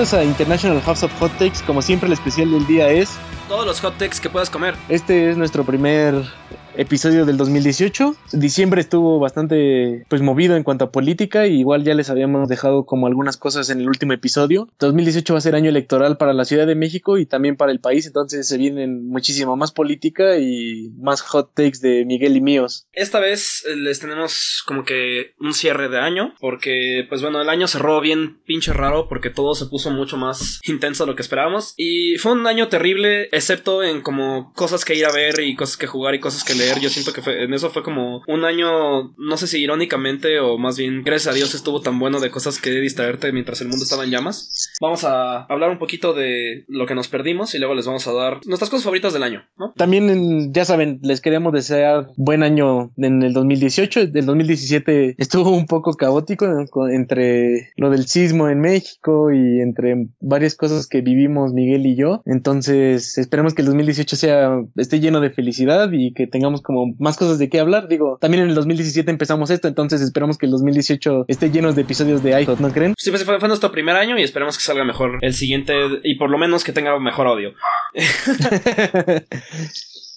Bienvenidos a International House of Hot Takes. Como siempre, el especial del día es. Todos los hot takes que puedas comer. Este es nuestro primer episodio del 2018. Diciembre estuvo bastante pues movido en cuanto a política y igual ya les habíamos dejado como algunas cosas en el último episodio. 2018 va a ser año electoral para la Ciudad de México y también para el país, entonces se vienen muchísimo más política y más hot takes de Miguel y míos. Esta vez eh, les tenemos como que un cierre de año porque pues bueno, el año cerró bien pinche raro porque todo se puso mucho más intenso de lo que esperábamos y fue un año terrible excepto en como cosas que ir a ver y cosas que jugar y cosas que yo siento que en eso fue como un año, no sé si irónicamente o más bien, gracias a Dios estuvo tan bueno de cosas que distraerte mientras el mundo estaba en llamas. Vamos a hablar un poquito de lo que nos perdimos y luego les vamos a dar nuestras cosas favoritas del año. También, ya saben, les queremos desear buen año en el 2018. El 2017 estuvo un poco caótico entre lo del sismo en México y entre varias cosas que vivimos Miguel y yo. Entonces, esperemos que el 2018 sea, esté lleno de felicidad y que tengamos como más cosas de qué hablar. Digo, también en el 2017 empezamos esto, entonces esperamos que el 2018 esté lleno de episodios de iHot, ¿no creen? Sí, pues fue, fue nuestro primer año y esperemos que salga mejor el siguiente y por lo menos que tenga mejor audio.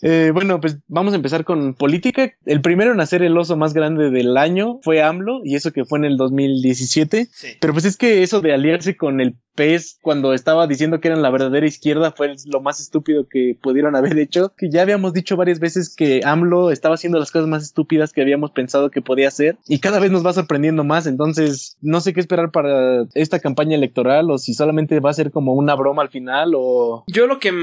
Eh, bueno, pues vamos a empezar con política. El primero en hacer el oso más grande del año fue AMLO, y eso que fue en el 2017. Sí. Pero pues es que eso de aliarse con el PES cuando estaba diciendo que eran la verdadera izquierda fue lo más estúpido que pudieron haber hecho. Que ya habíamos dicho varias veces que AMLO estaba haciendo las cosas más estúpidas que habíamos pensado que podía hacer. Y cada vez nos va sorprendiendo más. Entonces, no sé qué esperar para esta campaña electoral o si solamente va a ser como una broma al final o... Yo lo que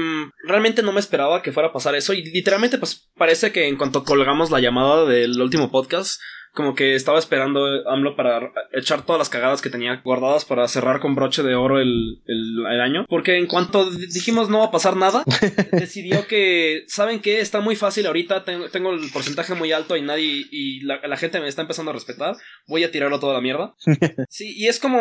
realmente no me esperaba que fuera a pasar eso y literalmente pues parece que en cuanto colgamos la llamada del último podcast, como que estaba esperando AMLO para echar todas las cagadas que tenía guardadas para cerrar con broche de oro el, el, año. Porque en cuanto dijimos no va a pasar nada, decidió que, ¿saben qué? Está muy fácil ahorita, tengo, tengo el porcentaje muy alto y nadie, y la, la, gente me está empezando a respetar, voy a tirarlo toda la mierda. Sí, y es como,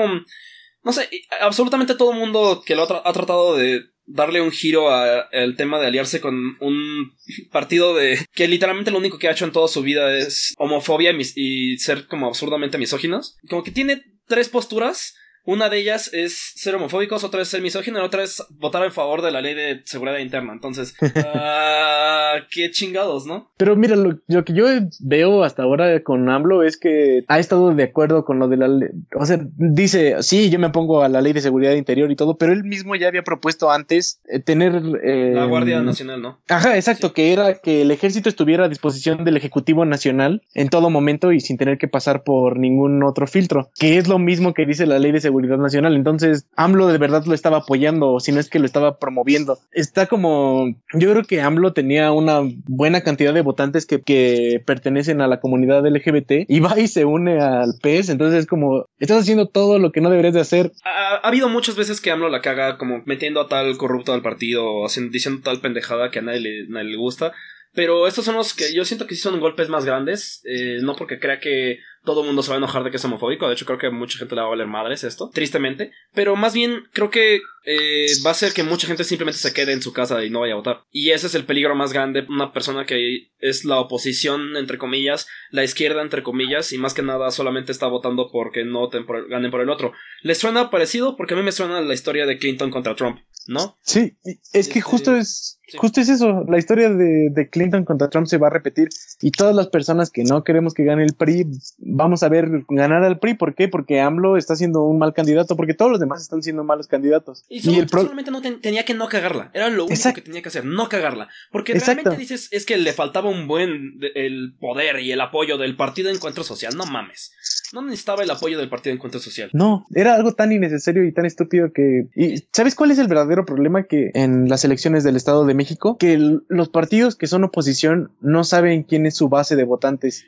no sé, absolutamente todo el mundo que lo ha, ha tratado de darle un giro al tema de aliarse con un partido de que literalmente lo único que ha hecho en toda su vida es homofobia y ser como absurdamente misóginos. Como que tiene tres posturas una de ellas es ser homofóbicos, otra es ser misógino y otra es votar en favor de la ley de seguridad interna. Entonces, uh, qué chingados, ¿no? Pero mira, lo, lo, que yo veo hasta ahora con AMLO es que ha estado de acuerdo con lo de la ley. O sea, dice, sí, yo me pongo a la ley de seguridad interior y todo, pero él mismo ya había propuesto antes eh, tener... Eh, la Guardia Nacional, ¿no? Ajá, exacto, sí. que era que el ejército estuviera a disposición del Ejecutivo Nacional en todo momento y sin tener que pasar por ningún otro filtro, que es lo mismo que dice la ley de seguridad nacional. Entonces, AMLO de verdad lo estaba apoyando, si no es que lo estaba promoviendo. Está como, yo creo que AMLO tenía una buena cantidad de votantes que, que pertenecen a la comunidad LGBT y va y se une al PES. Entonces, es como, estás haciendo todo lo que no deberías de hacer. Ha, ha habido muchas veces que AMLO la caga como metiendo a tal corrupto al partido o haciendo, diciendo tal pendejada que a nadie le, nadie le gusta. Pero estos son los que yo siento que sí son golpes más grandes. Eh, no porque crea que todo el mundo se va a enojar de que es homofóbico. De hecho, creo que mucha gente le va a valer madres esto, tristemente. Pero más bien, creo que eh, va a ser que mucha gente simplemente se quede en su casa y no vaya a votar. Y ese es el peligro más grande. Una persona que es la oposición, entre comillas, la izquierda, entre comillas, y más que nada solamente está votando porque no por, ganen por el otro. ¿Les suena parecido? Porque a mí me suena la historia de Clinton contra Trump, ¿no? Sí, es que justo es. Sí. Justo es eso, la historia de, de, Clinton contra Trump se va a repetir y todas las personas que no queremos que gane el PRI, vamos a ver ganar al PRI. ¿Por qué? Porque AMLO está siendo un mal candidato, porque todos los demás están siendo malos candidatos. Y, solo, y el pro... solamente no ten, tenía que no cagarla, era lo único Exacto. que tenía que hacer, no cagarla. Porque Exacto. realmente dices, es que le faltaba un buen el poder y el apoyo del Partido de Encuentro Social, no mames. No necesitaba el apoyo del Partido de Encuentro Social. No, era algo tan innecesario y tan estúpido que... ¿Y sabes cuál es el verdadero problema que en las elecciones del Estado de México? Que el, los partidos que son oposición no saben quién es su base de votantes.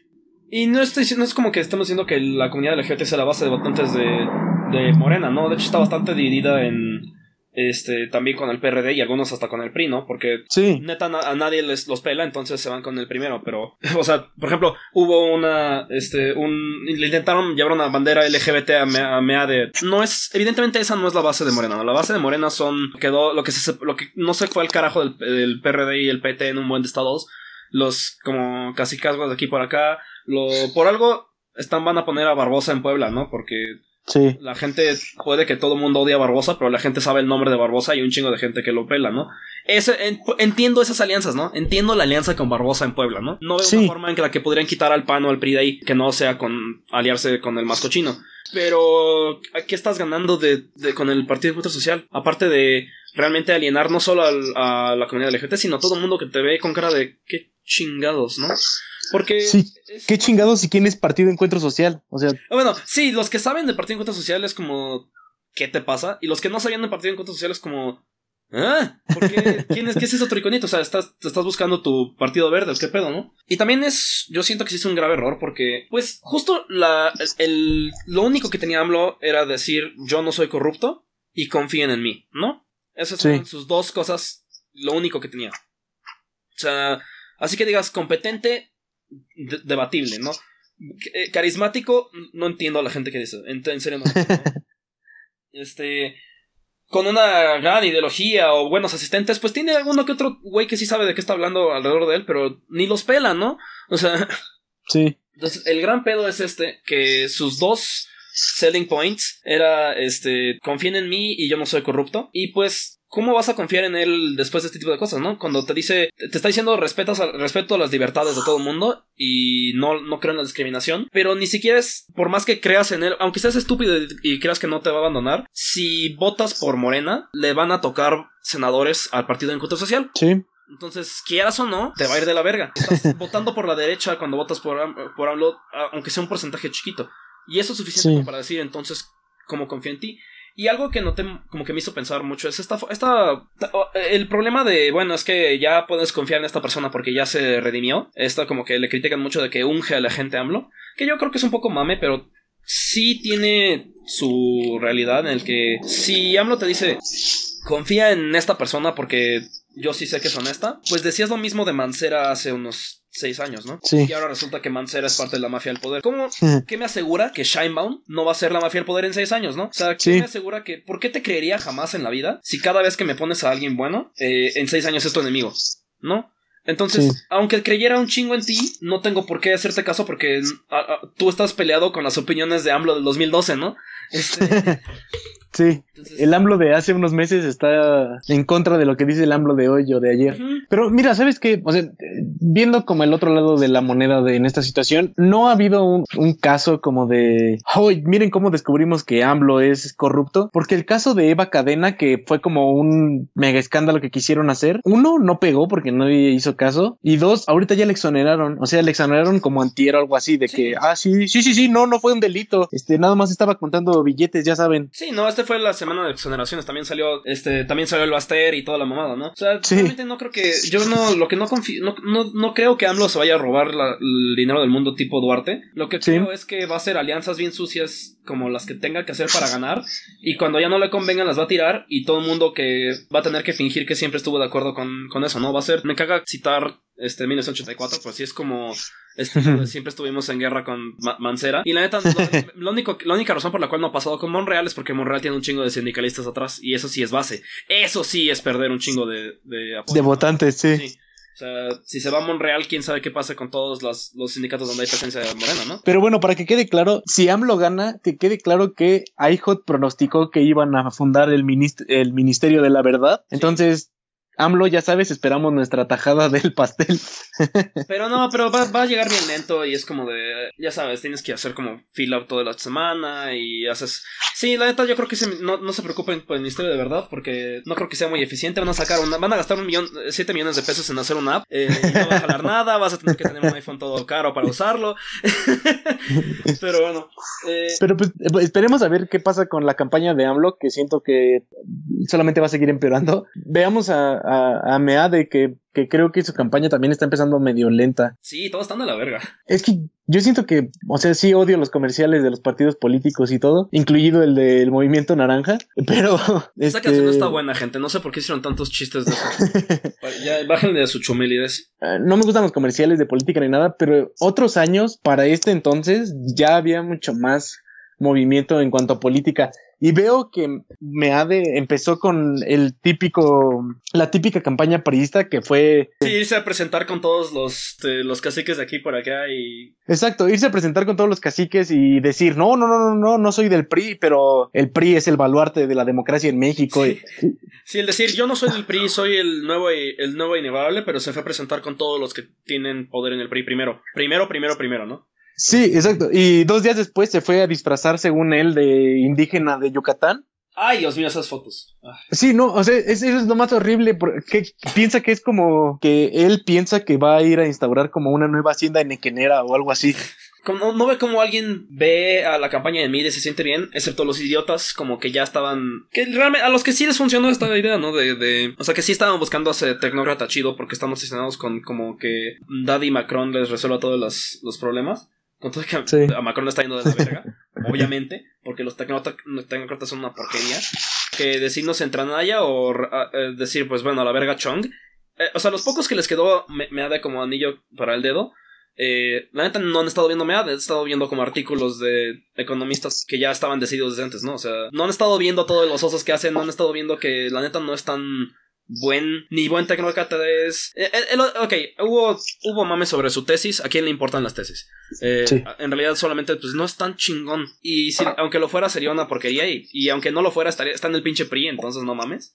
Y no estoy no es como que estamos diciendo que la comunidad LGBT sea la base de votantes de, de Morena, ¿no? De hecho está bastante dividida en este también con el PRD y algunos hasta con el PRI, ¿no? Porque sí. neta a, a, nadie les los pela, entonces se van con el primero, pero o sea, por ejemplo, hubo una este un le intentaron llevar una bandera LGBT a MEA de no es evidentemente esa no es la base de Morena, ¿no? la base de Morena son quedó lo que se lo que no se fue al carajo del, del PRD y el PT en un buen de estados, los como casi casgos de aquí por acá, lo por algo están van a poner a Barbosa en Puebla, ¿no? Porque Sí. La gente, puede que todo el mundo odie a Barbosa, pero la gente sabe el nombre de Barbosa y un chingo de gente que lo pela, ¿no? entiendo esas alianzas, ¿no? Entiendo la alianza con Barbosa en Puebla, ¿no? No veo una forma en que la que podrían quitar al PAN o al PRI de ahí que no sea con aliarse con el más cochino. Pero, ¿qué estás ganando de, con el Partido de Encuentro Social? Aparte de realmente alienar no solo a la comunidad LGBT, sino a todo el mundo que te ve con cara de qué chingados, ¿no? Porque. Sí, qué chingados y quién es Partido Encuentro Social. O sea. Ah, bueno, sí, los que saben del Partido Encuentro Social es como. ¿Qué te pasa? Y los que no sabían del Partido Encuentro Social es como. ¿Ah? ¿Por qué? ¿Quién es, ¿Qué es ese triconito? O sea, estás, te estás buscando tu partido verde, ¿qué pedo, no? Y también es, yo siento que sí es un grave error porque, pues, justo la, el, lo único que tenía AMLO era decir, yo no soy corrupto y confíen en mí, ¿no? Esas son sus dos cosas, lo único que tenía. O sea, así que digas, competente, debatible, ¿no? Eh, carismático, no entiendo a la gente que dice, en, serio no. este con una gran ideología o buenos asistentes, pues tiene alguno que otro güey que sí sabe de qué está hablando alrededor de él, pero ni los pela, ¿no? O sea. Sí. Entonces, el gran pedo es este, que sus dos selling points era, este, confíen en mí y yo no soy corrupto. Y pues ¿cómo vas a confiar en él después de este tipo de cosas, no? Cuando te dice, te está diciendo respetas respeto a las libertades de todo el mundo y no, no creo en la discriminación, pero ni siquiera es, por más que creas en él, aunque seas estúpido y, creas que no te va a abandonar, si votas por Morena, le van a tocar senadores al Partido de Encuentro Social. Sí. Entonces, quieras o no, te va a ir de la verga. Estás votando por la derecha cuando votas por, por AMLO, aunque sea un porcentaje chiquito. Y eso es suficiente para decir entonces cómo confío en ti. Y algo que noté como que me hizo pensar mucho es esta, esta, el problema de, bueno, es que ya puedes confiar en esta persona porque ya se redimió. Esto como que le critican mucho de que unge a la gente AMLO, que yo creo que es un poco mame, pero sí tiene su realidad en el que si AMLO te dice, confía en esta persona porque yo sí sé que es honesta, pues decías lo mismo de Mancera hace unos seis años, ¿no? Sí. Y ahora resulta que Mancera es parte de la mafia del poder. ¿Cómo? ¿Qué me asegura que Shinebound no va a ser la mafia del poder en seis años, ¿no? O sea, ¿qué me asegura que... ¿Por qué te creería jamás en la vida si cada vez que me pones a alguien bueno, eh, en seis años es tu enemigo? ¿No? Entonces, aunque creyera un chingo en ti, no tengo por qué hacerte caso porque tú estás peleado con las opiniones de AMLO del 2012, ¿no? Este, Sí, el AMLO de hace unos meses está en contra de lo que dice el AMLO de hoy o de ayer. Pero mira, ¿sabes qué? O sea, viendo como el otro lado de la moneda de, en esta situación, no ha habido un, caso como de, hoy miren cómo descubrimos que AMLO es corrupto, porque el caso de Eva Cadena, que fue como un mega escándalo que quisieron hacer, uno, no pegó porque no hizo caso, y dos, ahorita ya le exoneraron, o sea, le exoneraron como antier o algo así, de que, ah, sí, sí, sí, sí, no, no fue un delito, este, nada más estaba contando billetes, ya saben. Sí, no, este fue la semana de exoneraciones. También salió, este, también salió el Baster y toda la mamada, ¿no? O sea, realmente no creo que, yo no, lo que no confío, no, no, no, creo que AMLO se vaya a robar el dinero del mundo tipo Duarte. Lo que creo es que va a hacer alianzas bien sucias como las que tenga que hacer para ganar. Y cuando ya no le convengan las va a tirar. Y todo el mundo que va a tener que fingir que siempre estuvo de acuerdo con, con eso, ¿no? Va a ser, me caga citar este 1984, pues sí es como este, siempre estuvimos en guerra con Mancera. Y la neta, lo, único, la única razón por la cual no ha pasado con Monreal es porque Monreal tiene un chingo de sindicalistas atrás. Y eso sí es base. Eso sí es perder un chingo de, de De votantes, sí. O sea, si se va a Monreal, quién sabe qué pasa con todos los, los sindicatos donde hay presencia de morena, ¿no? Pero bueno, para que quede claro, si AMLO gana, que quede claro que IHOT pronosticó que iban a fundar el, el Ministerio de la Verdad. Entonces, AMLO, ya sabes, esperamos nuestra tajada del pastel. pero no, pero va, a llegar bien lento y es como de, ya sabes, tienes que hacer como fila toda la semana y haces... Sí, la neta yo creo que no, se preocupen por el ministerio de verdad porque no creo que sea muy eficiente. Van a sacar una, van a gastar un millón, siete millones de pesos en hacer una app eh, y no va a jalar nada, vas a tener que tener un iPhone todo caro para usarlo. pero bueno. Eh, pero pues esperemos a ver qué pasa con la campaña de AMLO que siento que solamente va a seguir empeorando. Veamos a, a, Mea de que, que, creo que su campaña también está empezando medio lenta. Sí, todos están de la verga. Es que yo siento que, o sea, sí odio los comerciales de los partidos políticos y todo, incluido el del movimiento naranja, pero... Esta canción no está buena, gente. No sé por qué hicieron tantos chistes de eso. ya, bájenle de su chumilidez. Ah, no me gustan los comerciales de política ni nada, pero otros años, para este entonces, ya había mucho más movimiento en cuanto a política. Y veo que Meade empezó con el típico, la típica campaña priista que fue... Sí, irse a presentar con todos los, este, los caciques de aquí por acá y... Exacto, irse a presentar con todos los caciques y decir, no, no, no, no, no, no soy del PRI, pero el PRI es el baluarte de la democracia en México. Sí, el decir, yo no soy del PRI, soy el nuevo, el nuevo inevable, pero se fue a presentar con todos los que tienen poder en el PRI primero. Primero, primero, primero, ¿no? Sí, exacto. Y dos días después se fue a disfrazar, según él, de indígena de Yucatán. Ay, Dios mío, esas fotos. Ah. Sí, no, o sea, eso es lo más horrible, porque piensa que es como que él piensa que va a ir a instaurar como una nueva hacienda en Equenera o algo así. No ve como alguien ve a la campaña de Mide se siente bien, excepto los idiotas como que ya estaban... Que realmente a los que sí les funcionó esta idea, ¿no? De, de... O sea, que sí estaban buscando hacer tecnócrata chido porque estamos obsesionados con como que Daddy Macron les resuelva todos los, los problemas. Con todo que a Macron le está yendo de la verga, obviamente, porque los tecnócratas son una porquería. Que decirnos entranaya o eh, decir, pues bueno, a la verga Chong. Eh, o sea, los pocos que les quedó me, me da como anillo para el dedo eh, la neta no han estado viendo MEAD, he estado viendo como artículos de economistas que ya estaban decididos desde antes, ¿no? O sea, no han estado viendo todos los osos que hacen, no han estado viendo que la neta no es tan buen, ni buen tecnócrata es... Eh, eh, ok, hubo, hubo mames sobre su tesis, ¿a quién le importan las tesis? En realidad solamente pues no es tan chingón. Y si, aunque lo fuera sería una porquería y, y aunque no lo fuera estaría, está en el pinche PRI, entonces no mames.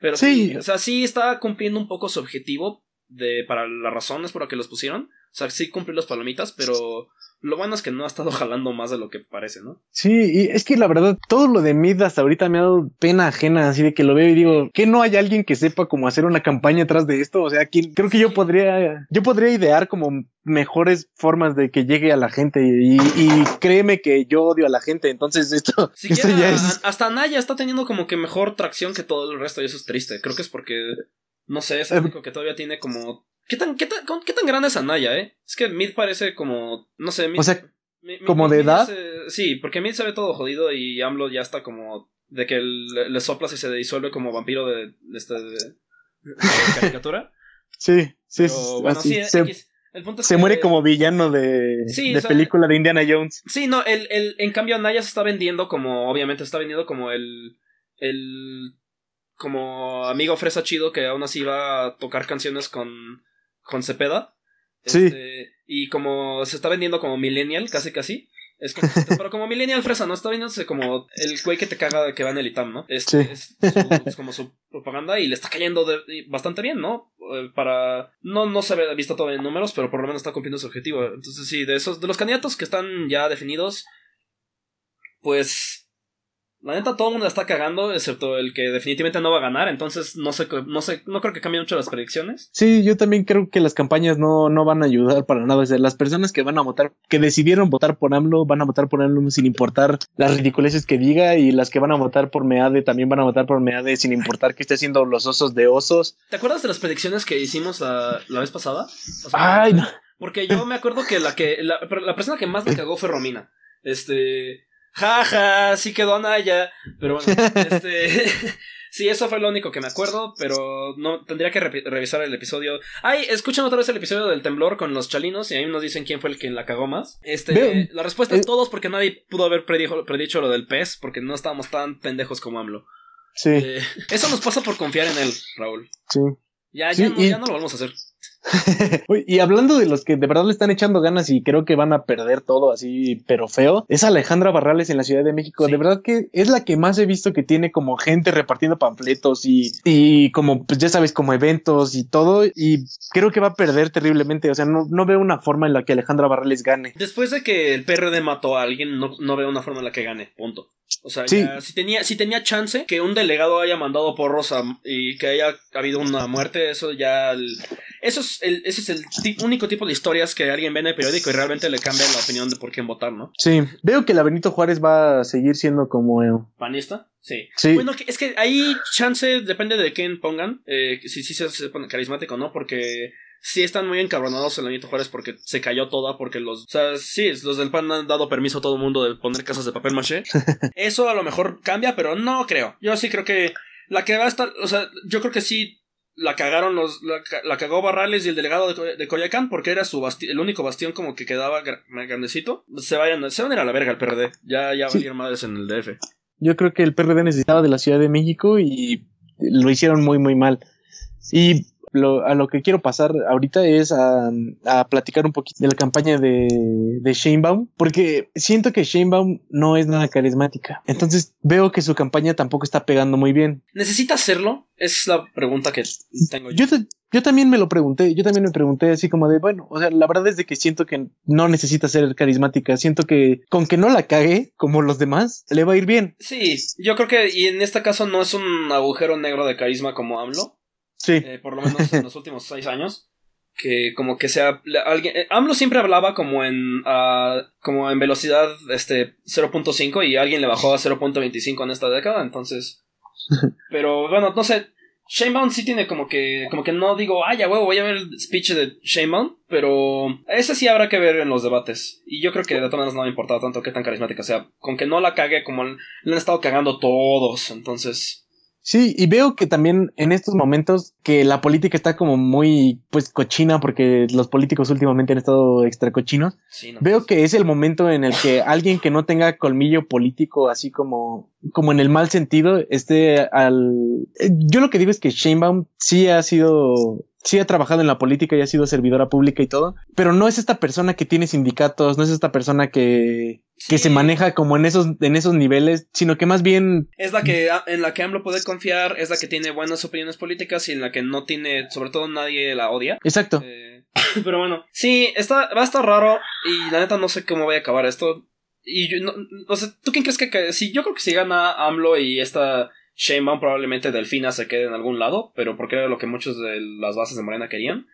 Pero sí. o sea, sí está cumpliendo un poco su objetivo de, para las razones por las que los pusieron. O sea, sí cumplió las palomitas, pero lo bueno es que no ha estado jalando más de lo que parece, ¿no? Sí, y es que la verdad, todo lo de Mid hasta ahorita me ha dado pena ajena, así de que lo veo y digo, que no hay alguien que sepa cómo hacer una campaña atrás de esto? O sea, creo que yo podría, yo podría idear como mejores formas de que llegue a la gente y, créeme que yo odio a la gente, entonces esto, ya es... Hasta Naya está teniendo como que mejor tracción que todo el resto y eso es triste. Creo que es porque, no sé, es el único que todavía tiene como ¿Qué tan, qué tan, qué tan grande es Anaya, eh? Es que Mid parece como. No sé, Mid, O sea, ¿como de edad? sí, porque Mid se ve todo jodido y AMLO ya está como. De que le, soplas y se disuelve como vampiro de, de, este, de, caricatura. sí, sí, bueno, sí se, el punto es se muere como villano de, de película de Indiana Jones. Sí, no, el, el, en cambio Anaya se está vendiendo como, obviamente está vendiendo como el, el, como amigo fresa chido que aún así va a tocar canciones con, con Cepeda. Sí. Este, y como se está vendiendo como millennial, casi casi. Es como, pero como millennial fresa, ¿no? Está vendiéndose como el güey que te caga que va en el ITAM, ¿no? Es, es, como su propaganda y le está cayendo bastante bien, ¿no? Eh, para... No, no se ha visto todo en números, pero por lo menos está cumpliendo su objetivo. Entonces sí, de esos, de los candidatos que están ya definidos, pues la neta, todo el mundo la está cagando, excepto el que definitivamente no va a ganar. Entonces, no sé, no sé, no creo que cambie mucho las predicciones. Sí, yo también creo que las campañas no, no van a ayudar para nada. O sea, las personas que van a votar, que decidieron votar por AMLO, van a votar por AMLO sin importar las ridiculeces que diga. Y las que van a votar por MEADE también van a votar por MEADE sin importar que esté haciendo los osos de osos. ¿Te acuerdas de las predicciones que hicimos la, vez pasada? Ay, no. Porque yo me acuerdo que la que la, la persona que más me cagó fue Romina. Este, jaja, sí quedó Anaya. Pero bueno, este. sí, eso fue lo único que me acuerdo, pero no tendría que revisar el episodio. Ay, escuchan otra vez el episodio del temblor con los chalinos y ahí nos dicen quién fue el que la cagó más. Este, la respuesta es eh, todos porque nadie pudo haber predicho lo del pez porque no estábamos tan pendejos como AMLO. Sí. Eh, eso nos pasa por confiar en él, Raúl. Sí. Ya, ya, no, ya no lo vamos a hacer. y hablando de los que de verdad le están echando ganas y creo que van a perder todo así, pero feo, es Alejandra Barrales en la Ciudad de México. De verdad que es la que más he visto que tiene como gente repartiendo panfletos y, y como, pues ya sabes, como eventos y todo. Y creo que va a perder terriblemente. O sea, no, no veo una forma en la que Alejandra Barrales gane. Después de que el PRD mató a alguien, no, no veo una forma en la que gane. Punto. O sea, si tenía, si tenía chance que un delegado haya mandado por Rosa y que haya habido una muerte, eso ya. eso es el, ese es el único tipo de historias que alguien ve en el periódico y realmente le cambia la opinión de por quién votar, ¿no? Sí, veo que la Benito Juárez va a seguir siendo como. Eh, ¿Panista? Sí. sí. Bueno, es que ahí chance depende de quién pongan, eh, si sí se, pone carismático o no, porque sí están muy encabronados en la Benito Juárez porque se cayó toda, porque los, o sea, sí, los del PAN han dado permiso a todo el mundo de poner casas de papel maché. Eso a lo mejor cambia, pero no creo. Yo sí creo que la que va a estar, o sea, yo creo que sí la cagaron los, la, cagó Barrales y el delegado de, de Coyacán porque era su el único bastión como que quedaba grandecito. Se vayan, se van a ir a la verga el PRD. Ya, ya valieron madres en el DF. Yo creo que el PRD necesitaba de la Ciudad de México y lo hicieron muy, muy mal. Y a lo que quiero pasar ahorita es a, platicar un poquito de la campaña de, de Sheinbaum, porque siento que Sheinbaum no es nada carismática. Entonces veo que su campaña tampoco está pegando muy bien. ¿Necesita hacerlo? Es la pregunta que tengo yo. Yo, también me lo pregunté, yo también me pregunté así como de, bueno, o sea, la verdad es de que siento que no necesita ser carismática, siento que con que no la cague como los demás, le va a ir bien. Sí, yo creo que, y en este caso no es un agujero negro de carisma como AMLO, Sí. Eh, por lo menos en los últimos seis años. Que como que sea. Alguien. Eh, AMLO siempre hablaba como en. Uh, como en velocidad este 0.5 y alguien le bajó a 0.25 en esta década. Entonces. pero bueno, no sé. Shanebound sí tiene como que. Como que no digo, ay, ya huevo, voy a ver el speech de Shanebound. Pero. Ese sí habrá que ver en los debates. Y yo creo que de todas maneras no me ha importado tanto qué tan carismática sea. Con que no la cague como le han estado cagando todos. Entonces. Sí, y veo que también en estos momentos que la política está como muy pues cochina porque los políticos últimamente han estado extra cochinos. veo que es el momento en el que alguien que no tenga colmillo político así como como en el mal sentido esté al eh, yo lo que digo es que Sheinbaum sí ha sido sí ha trabajado en la política y ha sido servidora pública y todo, pero no es esta persona que tiene sindicatos, no es esta persona que, que se maneja como en esos, en esos niveles, sino que más bien... Es la que, en la que AMLO puede confiar, es la que tiene buenas opiniones políticas y en la que no tiene, sobre todo nadie la odia. Exacto. Eh, pero bueno, sí, está, va a estar raro y la neta no sé cómo voy a acabar esto. Y yo, no, no sé, ¿tú quién crees que... Sí, yo creo que si gana AMLO y esta Sheinbaum probablemente Delfina se quede en algún lado, pero porque era lo que muchos de las bases de Morena querían.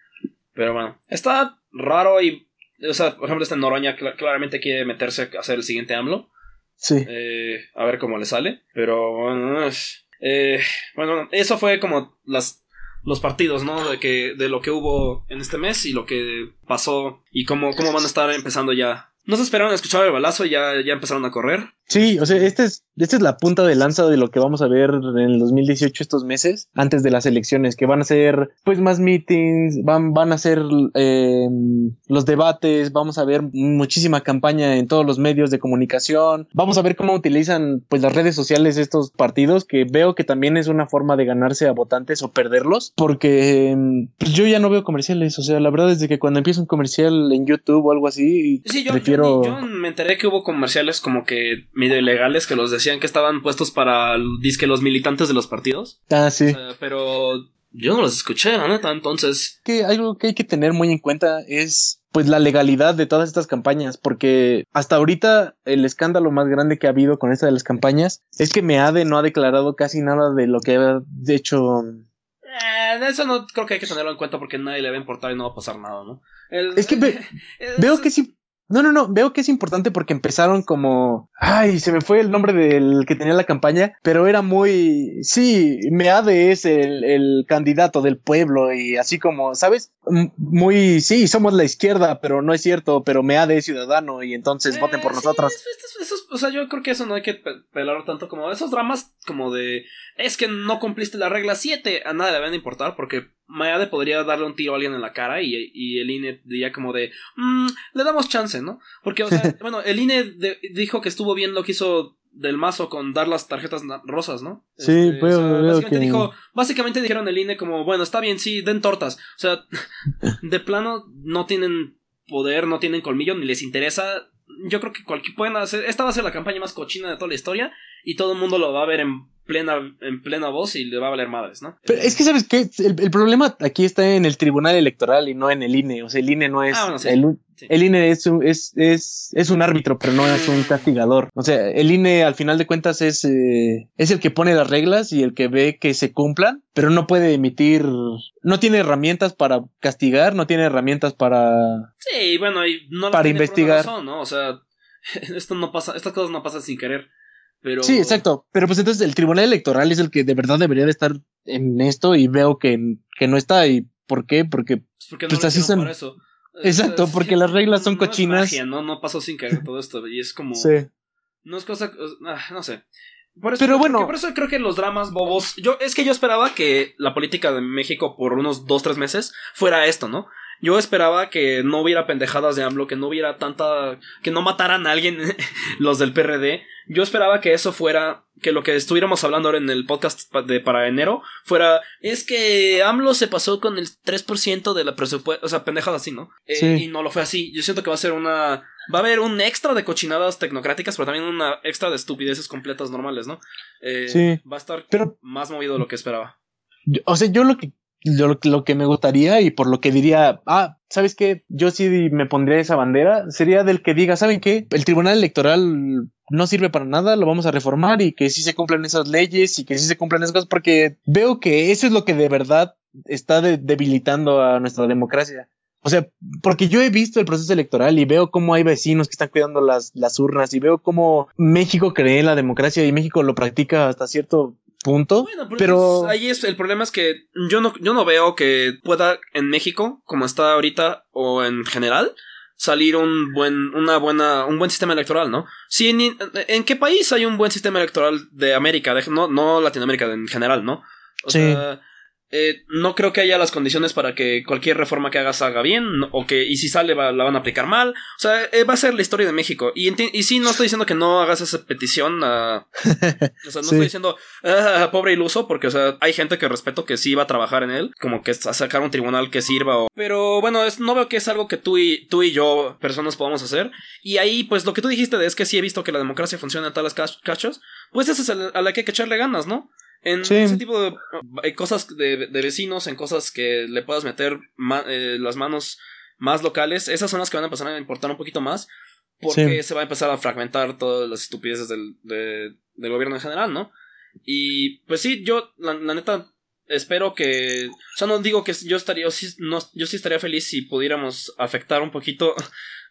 Pero bueno, está raro y, o sea, por ejemplo, este Noroña claramente quiere meterse a hacer el siguiente AMLO. Sí. Eh, a ver cómo le sale. Pero bueno, eh, bueno, eso fue como las los partidos, ¿no? De que de lo que hubo en este mes y lo que pasó y cómo, cómo van a estar empezando ya no se esperaron a escuchar el balazo y ya, ya empezaron a correr. Sí, o sea, esta es, esta es la punta de lanza de lo que vamos a ver en el 2018 estos meses, antes de las elecciones, que van a ser pues más meetings, van, van a ser eh, los debates, vamos a ver muchísima campaña en todos los medios de comunicación, vamos a ver cómo utilizan pues las redes sociales estos partidos, que veo que también es una forma de ganarse a votantes o perderlos, porque pues, yo ya no veo comerciales, o sea, la verdad es que cuando empieza un comercial en YouTube o algo así, sí, yo, prefiero... yo me enteré que hubo comerciales como que medio ilegales que los decían que estaban puestos para disque los militantes de los partidos. Ah, sí. pero yo no los escuché, la neta, entonces. Que algo que hay que tener muy en cuenta es pues la legalidad de todas estas campañas, porque hasta ahorita el escándalo más grande que ha habido con esta de las campañas es que Meade no ha declarado casi nada de lo que ha hecho. Eh, eso no creo que hay que tenerlo en cuenta porque nadie le va a importar y no va a pasar nada, ¿no? es que veo que sí no, no, no, veo que es importante porque empezaron como, ay, se me fue el nombre del que tenía la campaña, pero era muy, sí, Meade es el, el candidato del pueblo y así como, ¿sabes? Muy, sí, somos la izquierda, pero no es cierto, pero Meade es ciudadano y entonces voten por eh, nosotros. o sea, yo creo que eso no hay que pelar tanto como esos dramas como de, es que no cumpliste la regla 7, a nadie le van a importar porque Mayade podría darle un tiro a alguien en la cara y, y el INE diría como de, mmm, le damos chance, ¿no? Porque, o sea, bueno, el INE dijo que estuvo bien lo que hizo del mazo con dar las tarjetas rosas, ¿no? Sí, este, pues, básicamente dijo, básicamente dijeron el INE como, bueno, está bien, sí, den tortas. O sea, de plano no tienen poder, no tienen colmillo, ni les interesa. Yo creo que cualquier pueden hacer, esta va a ser la campaña más cochina de toda la historia y todo el mundo lo va a ver en plena, en plena voz y le va a valer madres, ¿no? Pero es que, ¿sabes qué? El, problema aquí está en el Tribunal Electoral y no en el INE. O sea, el INE no es. Ah, el, el, INE es un, es, es, es, un árbitro, pero no es un castigador. O sea, el INE al final de cuentas es, eh, es el que pone las reglas y el que ve que se cumplan, pero no puede emitir. No tiene herramientas para castigar, no tiene herramientas para. Sí, bueno, y no para investigar. ¿no? O sea, esto no pasa, estas cosas no pasan sin querer. Sí, exacto. Pero pues entonces el Tribunal Electoral es el que de verdad debería de estar en esto y veo que, que no está. ¿Y por qué? Porque, pues porque no pues así son... eso. Exacto, porque las reglas son cochinas. ¿no? no pasó sin caer todo esto. Y es como. Sí. No es cosa. Ah, no sé. Por eso, Pero bueno. Por eso creo que los dramas bobos. Yo, es que yo esperaba que la política de México por unos dos, tres meses fuera esto, ¿no? Yo esperaba que no hubiera pendejadas de AMLO, que no hubiera tanta. que no mataran a alguien los del PRD. Yo esperaba que eso fuera. que lo que estuviéramos hablando ahora en el podcast de para enero fuera. Es que AMLO se pasó con el 3% de la presupuesto. O sea, pendejadas así, ¿no? Eh, y no lo fue así. Yo siento que va a ser una. Va a haber un extra de cochinadas tecnocráticas, pero también una extra de estupideces completas normales, ¿no? Eh, sí. Va a estar más movido de lo que esperaba. o sea, yo lo que yo lo, que me gustaría y por lo que diría, ah, ¿sabes qué? Yo sí me pondría esa bandera, sería del que diga, ¿saben qué? El Tribunal Electoral no sirve para nada, lo vamos a reformar y que sí se cumplan esas leyes y que sí se cumplan esas cosas, porque veo que eso es lo que de verdad está debilitando a nuestra democracia. O sea, porque yo he visto el proceso electoral y veo cómo hay vecinos que están cuidando las, las urnas y veo cómo México cree en la democracia y México lo practica hasta cierto punto. pero ahí es el problema es que yo no, yo no veo que pueda en México, como está ahorita, o en general, salir un buen, una buena, un buen sistema electoral, ¿no? Si en, en qué país hay un buen sistema electoral de América, no, no Latinoamérica en general, ¿no? O sea, eh, no creo que haya las condiciones para que cualquier reforma que hagas salga bien, o que, y si sale la van a aplicar mal. O sea, eh, va a ser la historia de México. Y, y sí, no estoy diciendo que no hagas esa petición a... o sea, no estoy diciendo, ah, pobre iluso, porque, o sea, hay gente que respeto que sí va a trabajar en él, como que a sacar un tribunal que sirva. O... Pero bueno, es, no veo que es algo que tú y, tú y yo, personas, podamos hacer. Y ahí, pues lo que tú dijiste es que sí he visto que la democracia funciona en las cachos, pues esa es a la que hay que echarle ganas, ¿no? En ese tipo de eh, cosas de, vecinos, en cosas que le puedas meter eh, las manos más locales, esas son las que van a empezar a importar un poquito más. Porque se va a empezar a fragmentar todas las estupideces del, del gobierno en general, ¿no? Y pues sí, yo, la, neta, espero que. O sea, no digo que yo estaría. sí, no, yo sí estaría feliz si pudiéramos afectar un poquito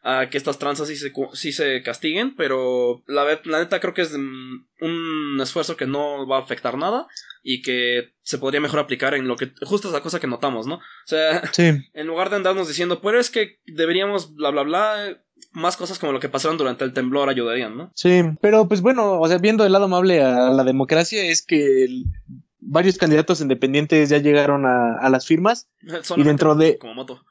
a que estas tranzas sí se, sí se castiguen, pero la, la neta creo que es un esfuerzo que no va a afectar nada y que se podría mejor aplicar en lo que justo esa cosa que notamos, ¿no? O sea, en lugar de andarnos diciendo, pero es que deberíamos bla bla bla, más cosas como lo que pasaron durante el temblor ayudarían, ¿no? Sí, pero pues bueno, o sea, viendo el lado amable a la democracia es que varios candidatos independientes ya llegaron a, a las firmas y dentro de como moto.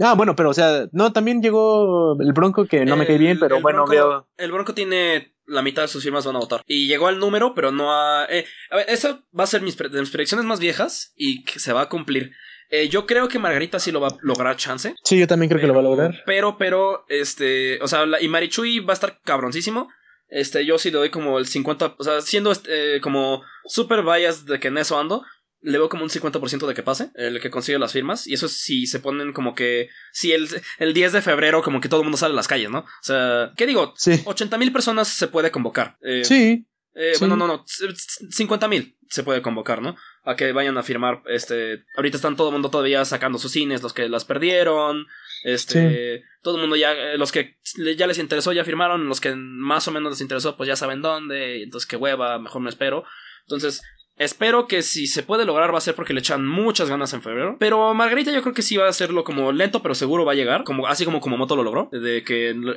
Ah, bueno, pero o sea, no, también llegó el Bronco que no me cae bien, pero bueno, veo. El Bronco tiene la mitad de sus firmas van a votar. Y llegó al número, pero no a. Eh, a ver, eso va a ser mis, de mis predicciones más viejas y que se va a cumplir. Eh, yo creo que Margarita sí lo va a lograr chance. Sí, yo también creo que lo va a lograr. Pero, pero, este. O sea, y Marichuy va a estar cabroncísimo. Este, yo sí le doy como el 50. O sea, siendo este, como super bias de que en eso ando le veo como un 50% de que pase, el que consigue las firmas. Y eso es si se ponen como que. Si el, el 10 de febrero, como que todo el mundo sale a las calles, ¿no? O sea, ¿qué digo? Sí. 80 mil personas se puede convocar. Eh, sí. Eh, bueno, no, no. 50 mil se puede convocar, ¿no? A que vayan a firmar. Este. Ahorita están todo el mundo todavía sacando sus cines, los que las perdieron. Este. Todo el mundo ya. Eh, los que ya les interesó ya firmaron. Los que más o menos les interesó, pues ya saben dónde. Entonces, qué hueva, mejor me espero. Entonces, Espero que si se puede lograr va a ser porque le echan muchas ganas en febrero. Pero Margarita yo creo que sí va a hacerlo como lento, pero seguro va a llegar. Como, así como como Moto lo logró. De que el,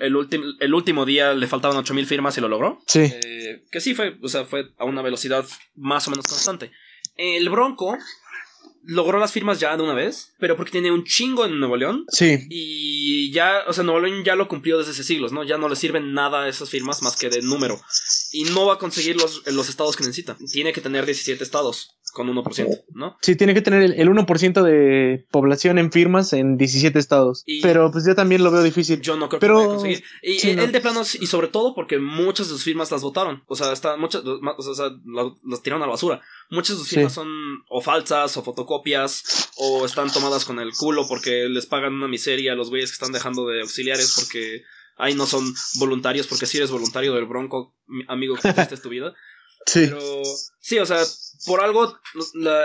el último día le faltaban 8000 firmas y lo logró. Sí. Eh, que sí fue, o sea, fue a una velocidad más o menos constante. El Bronco logró las firmas ya de una vez, pero porque tiene un chingo en Nuevo León. Sí. Y ya, o sea, Nuevo León ya lo cumplió desde hace siglos, ¿no? Ya no le sirven nada esas firmas más que de número. Y no va a conseguir los, los estados que necesita. Tiene que tener 17 estados con 1%, ¿no? Sí, tiene que tener el, 1% de población en firmas en 17 estados. pero pues yo también lo veo difícil. Yo no creo pero, que conseguir. Y él de plano, y sobre todo porque muchas de sus firmas las votaron. O sea, está, muchas, o sea, las tiraron a la basura. Muchas de sus firmas son o falsas o fotocopias o están tomadas con el culo porque les pagan una miseria a los güeyes que están dejando de auxiliares porque ahí no son voluntarios porque si eres voluntario del Bronco, amigo, que tu vida. Sí. Pero sí, o sea, por algo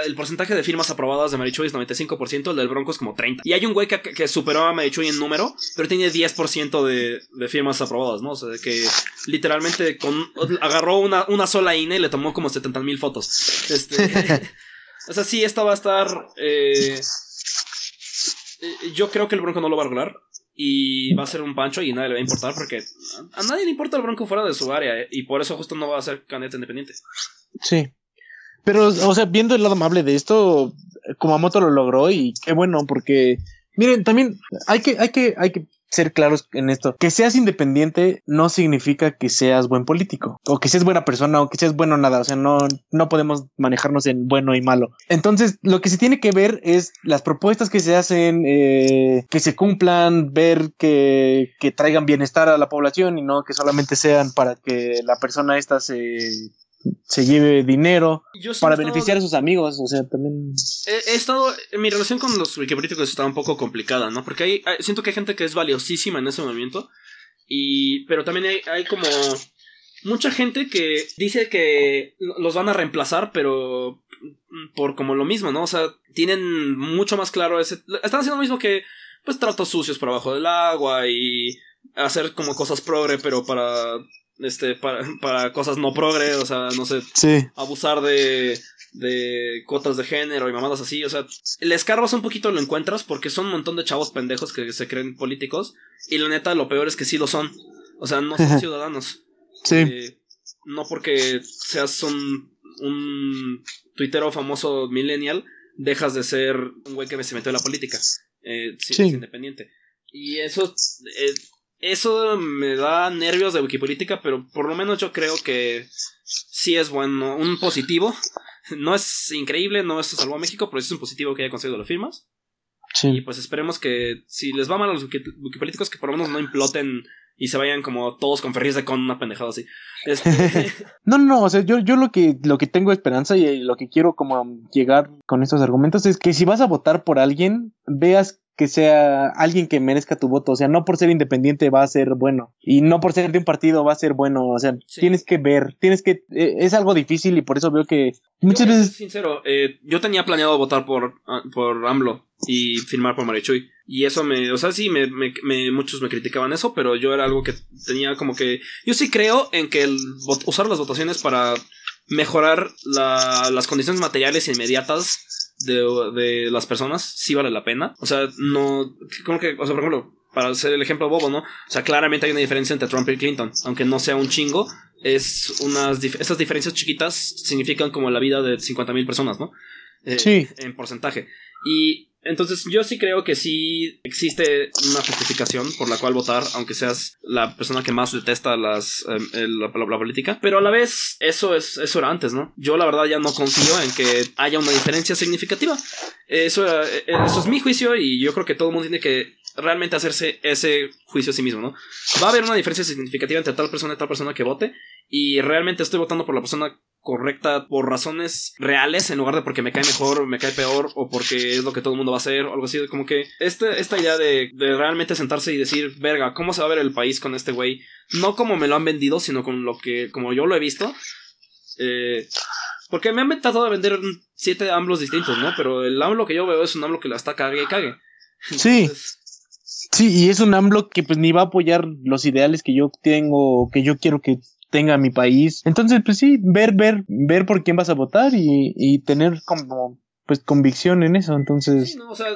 el porcentaje de firmas aprobadas de Marichuy es 95%, el del Bronco es como 30%. Y hay un güey que, superó a Marichuy en número, pero tiene 10% de, de firmas aprobadas, ¿no? O sea, que literalmente con, agarró una, una sola INE y le tomó como 70 mil fotos. Este, o sea, sí, esta va a estar... Eh, eh, yo creo que el Bronco no lo va a lograr y va a ser un pancho y nadie le va a importar porque a nadie le importa el Bronco fuera de su área eh, y por eso justo no va a ser candidato independiente. Sí. Pero, o sea, viendo el lado amable de esto, Kumamoto lo logró y qué bueno, porque Miren, también hay que, hay que, hay que ser claros en esto. Que seas independiente no significa que seas buen político o que seas buena persona o que seas bueno nada. O sea, no, no podemos manejarnos en bueno y malo. Entonces, lo que se tiene que ver es las propuestas que se hacen, eh, que se cumplan, ver que, que traigan bienestar a la población y no que solamente sean para que la persona esta se se lleve dinero para beneficiar a sus amigos, o sea, también... He, estado, mi relación con los wikipolíticos está un poco complicada, ¿no? Porque hay, siento que hay gente que es valiosísima en ese movimiento, y, pero también hay, hay como mucha gente que dice que los van a reemplazar, pero por como lo mismo, ¿no? O sea, tienen mucho más claro ese... Están haciendo lo mismo que, pues, tratos sucios por abajo del agua y hacer como cosas progre, pero para este, para, para cosas no progre, o sea, no sé, abusar de, de cuotas de género y mamadas así, o sea, el escarbas un poquito lo encuentras porque son un montón de chavos pendejos que se creen políticos y la neta lo peor es que sí lo son, o sea, no son ciudadanos. Sí. Eh, no porque seas un, un tuitero famoso millennial, dejas de ser un güey que se metió en la política. Eh, sí, Es independiente. Y eso eh, eso me da nervios de Wikipolítica, pero por lo menos yo creo que sí es bueno, un positivo. No es increíble, no es salvo a México, pero es un positivo que haya conseguido las firmas. Sí. Y pues esperemos que si les va mal a los wikipolíticos, que por lo menos no imploten y se vayan como todos con ferries de con una pendejada así. Este... no, no, o sea, yo, yo lo que lo que tengo esperanza y lo que quiero como llegar con estos argumentos es que si vas a votar por alguien, veas que sea alguien que merezca tu voto. O sea, no por ser independiente va a ser bueno. Y no por ser de un partido va a ser bueno. O sea, tienes que ver, tienes que... Eh, es algo difícil y por eso veo que muchas veces... Sincero, eh, yo tenía planeado votar por, ah, por AMLO y firmar por Marichuy. Y eso me, o sea, sí, me, me, muchos me criticaban eso, pero yo era algo que tenía como que... Yo sí creo en que el, usar las votaciones para mejorar la, las condiciones materiales inmediatas de, de las personas sí vale la pena. O sea, no. Como que, o sea, por ejemplo, para hacer el ejemplo bobo, ¿no? O sea, claramente hay una diferencia entre Trump y Clinton. Aunque no sea un chingo, es unas. Estas diferencias chiquitas significan como la vida de 50 mil personas, ¿no? Eh, sí. En porcentaje. Y entonces yo sí creo que sí existe una justificación por la cual votar, aunque seas la persona que más detesta las, em, la, política, pero a la vez eso, es, eso era antes, ¿no? Yo la verdad ya no confío en que haya una diferencia significativa. Eso, eh, eso es mi juicio y yo creo que todo el mundo tiene que realmente hacerse ese juicio a sí mismo, ¿no? Va a haber una diferencia significativa entre tal persona y tal persona que vote y realmente estoy votando por la persona correcta por razones reales en lugar de porque me cae mejor o me cae peor o porque es lo que todo el mundo va a hacer o algo así. Como que este, esta idea de, realmente sentarse y decir, verga, ¿cómo se va a ver el país con este güey? No como me lo han vendido, sino con lo que, como yo lo he visto. Eh, porque me han tratado de vender siete AMLOs distintos, ¿no? Pero el AMLO que yo veo es un AMLO que la está cague y cague. sí. Sí, y es un AMLO que pues ni va a apoyar los ideales que yo tengo, que yo quiero que tenga mi país. Entonces, pues sí, ver, ver, ver por quién vas a votar y, y tener como, pues, convicción en eso. Entonces. Sí, no, o sea,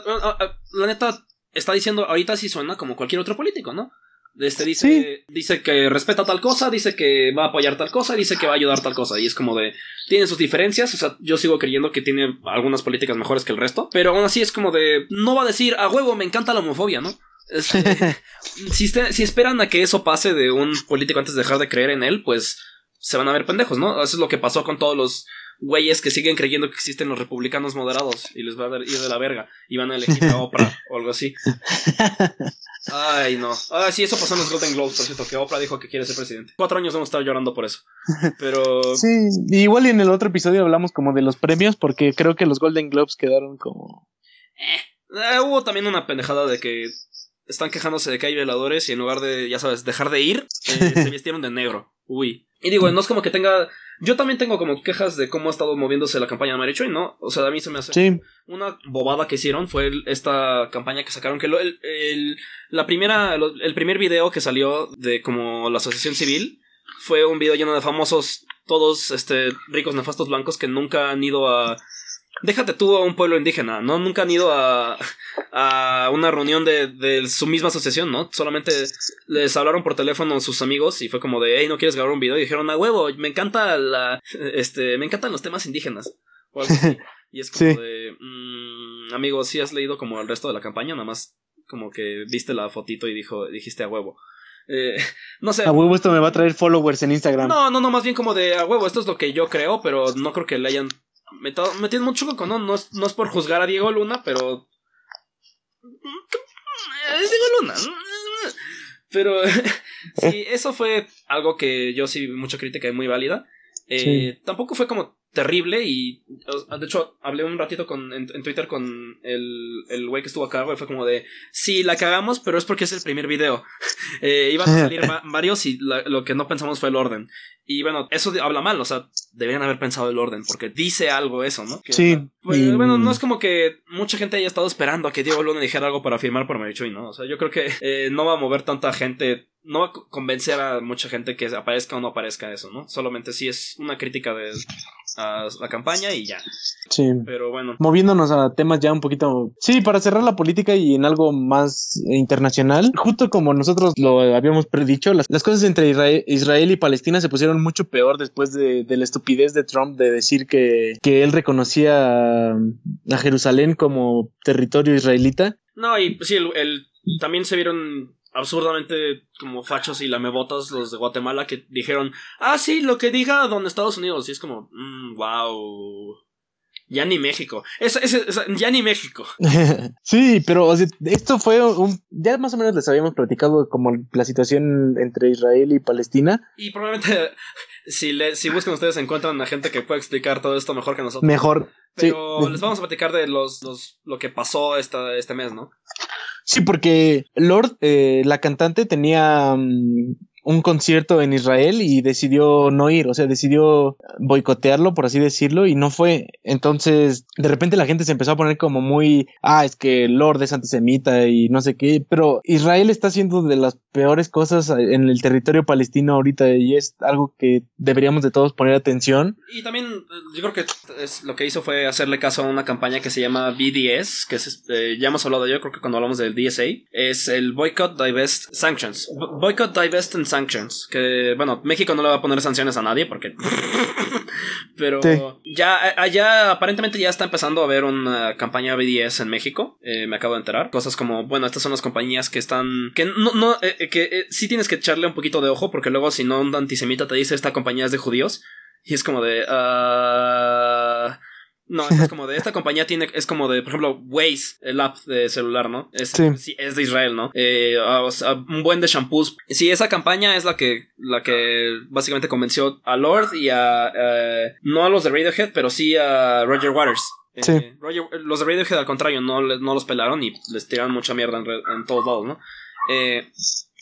la neta está diciendo, ahorita sí suena como cualquier otro político, ¿no? Este dice, dice que respeta tal cosa, dice que va a apoyar tal cosa, dice que va a ayudar tal cosa. Y es como de, tiene sus diferencias, o sea, yo sigo creyendo que tiene algunas políticas mejores que el resto, pero aún así es como de, no va a decir, a huevo, me encanta la homofobia, ¿no? si, si esperan a que eso pase de un político antes de dejar de creer en él, pues se van a ver pendejos, ¿no? Eso es lo que pasó con todos los güeyes que siguen creyendo que existen los republicanos moderados y les va a ir de la verga y van a elegir a Oprah o algo así. Ay, no. Ah, sí, eso pasó en los Golden Globes, por cierto, que Oprah dijo que quiere ser presidente. Cuatro años hemos estado llorando por eso. Pero. Sí, igual y en el otro episodio hablamos como de los premios, porque creo que los Golden Globes quedaron como. Eh, hubo también una pendejada de que están quejándose de que hay violadores y en lugar de, ya sabes, dejar de ir, eh, se vistieron de negro. Uy. Y digo, no es como que tenga. Yo también tengo como quejas de cómo ha estado moviéndose la campaña de Marichuy, ¿no? O sea, a mí se me hace. Sí. Una bobada que hicieron fue esta campaña que sacaron. Que el, la primera, el primer video que salió de como la asociación civil fue un video lleno de famosos, todos este, ricos, nefastos blancos que nunca han ido a déjate tú a un pueblo indígena, ¿no? Nunca han ido a, a una reunión de, de, su misma asociación, ¿no? Solamente les hablaron por teléfono sus amigos y fue como de, hey, ¿no quieres grabar un video? Y dijeron, a huevo, me encanta la, este, me encantan los temas indígenas. O algo así. Y es como de, mmm, amigo, si has leído como el resto de la campaña, nada más como que viste la fotito y dijo, dijiste a huevo. Eh, no sé. A huevo esto me va a traer followers en Instagram. No, no, no, más bien como de a huevo, esto es lo que yo creo, pero no creo que le hayan metido, metido mucho coco, ¿no? No es, no es por juzgar a Diego Luna, pero... Es Diego Luna. Pero sí, eso fue algo que yo sí vi mucha crítica y muy válida. Eh, Tampoco fue como terrible y de hecho hablé un ratito con, en, Twitter con el, el güey que estuvo acá, güey, fue como de, sí, la cagamos, pero es porque es el primer video. eh, iban a salir varios y lo que no pensamos fue el orden. Y bueno, eso habla mal, o sea, deberían haber pensado el orden, porque dice algo eso, ¿no? sí. Pues, bueno, no es como que mucha gente haya estado esperando a que Diego Luna dijera algo para firmar por Marichuy, ¿no? O sea, yo creo que eh, no va a mover tanta gente no va a convencer a mucha gente que aparezca o no aparezca eso, ¿no? Solamente si es una crítica de la campaña y ya. Sí. Pero bueno. Moviéndonos a temas ya un poquito. Sí, para cerrar la política y en algo más internacional, justo como nosotros lo habíamos predicho, las, cosas entre Israel, y Palestina se pusieron mucho peor después de, la estupidez de Trump de decir que, que él reconocía a, Jerusalén como territorio israelita. No, y sí, el, también se vieron absurdamente como fachos y lamebotas los de Guatemala que dijeron, ah, sí, lo que diga don Estados Unidos. Y es como, wow. Mm, ya ni México. ya ni México. sí, pero esto fue un. Ya más o menos les habíamos platicado como la situación entre Israel y Palestina. Y probablemente, si, le, si buscan ustedes, encuentran a gente que puede explicar todo esto mejor que nosotros. Mejor. Pero les vamos a platicar de los, los, lo que pasó esta, este mes, ¿no? Sí, porque Lord, eh, la cantante, tenía mm, un concierto en Israel y decidió no ir, o sea, decidió boicotearlo, por así decirlo, y no fue. Entonces, de repente la gente se empezó a poner como muy, ah, es que Lord es antisemita y no sé qué, pero Israel está haciendo de las peores cosas en el territorio palestino ahorita y es algo que deberíamos de todos poner atención. Y también yo creo que es, lo que hizo fue hacerle caso a una campaña que se llama BDS, que es, eh, ya hemos hablado yo creo que cuando hablamos del DSA, es el Boycott, Divest, Sanctions. Boycott, Divest and Sanctions, que bueno, México no le va a poner sanciones a nadie porque... Pero ya allá aparentemente ya está empezando a haber una campaña BDS en México, eh, me acabo de enterar. Cosas como, bueno, estas son las compañías que están... que no... no eh, que eh, sí tienes que echarle un poquito de ojo porque luego si no un antisemita te dice esta compañía es de judíos y es como de... Uh... No, es como de esta compañía tiene, es como de, por ejemplo, Waze, el app de celular, ¿no? Es, sí. es de Israel, ¿no? Eh, un buen de shampoos. Sí, esa campaña es la que, la que básicamente convenció a Lord y a, no a los de Radiohead, pero sí a Roger Waters. Sí. los de Radiohead al contrario, no, no los pelaron y les tiraron mucha mierda en, en todos lados, ¿no? Eh,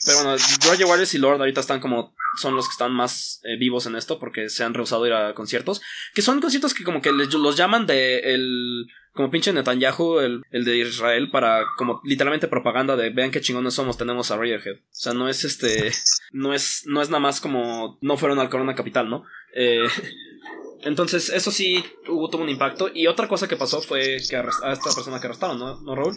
pero bueno, Roger Waters y Lord ahorita están como. Son los que están más eh, vivos en esto porque se han rehusado ir a conciertos. Que son conciertos que como que los llaman de el. Como pinche Netanyahu, el, el de Israel, para como literalmente propaganda de vean qué chingones somos, tenemos a Radiohead. O sea, no es este. No es, no es nada más como. No fueron al Corona Capital, ¿no? Eh, entonces, eso sí hubo, tuvo un impacto. Y otra cosa que pasó fue que a esta persona que arrestaron, ¿no, ¿No Raúl?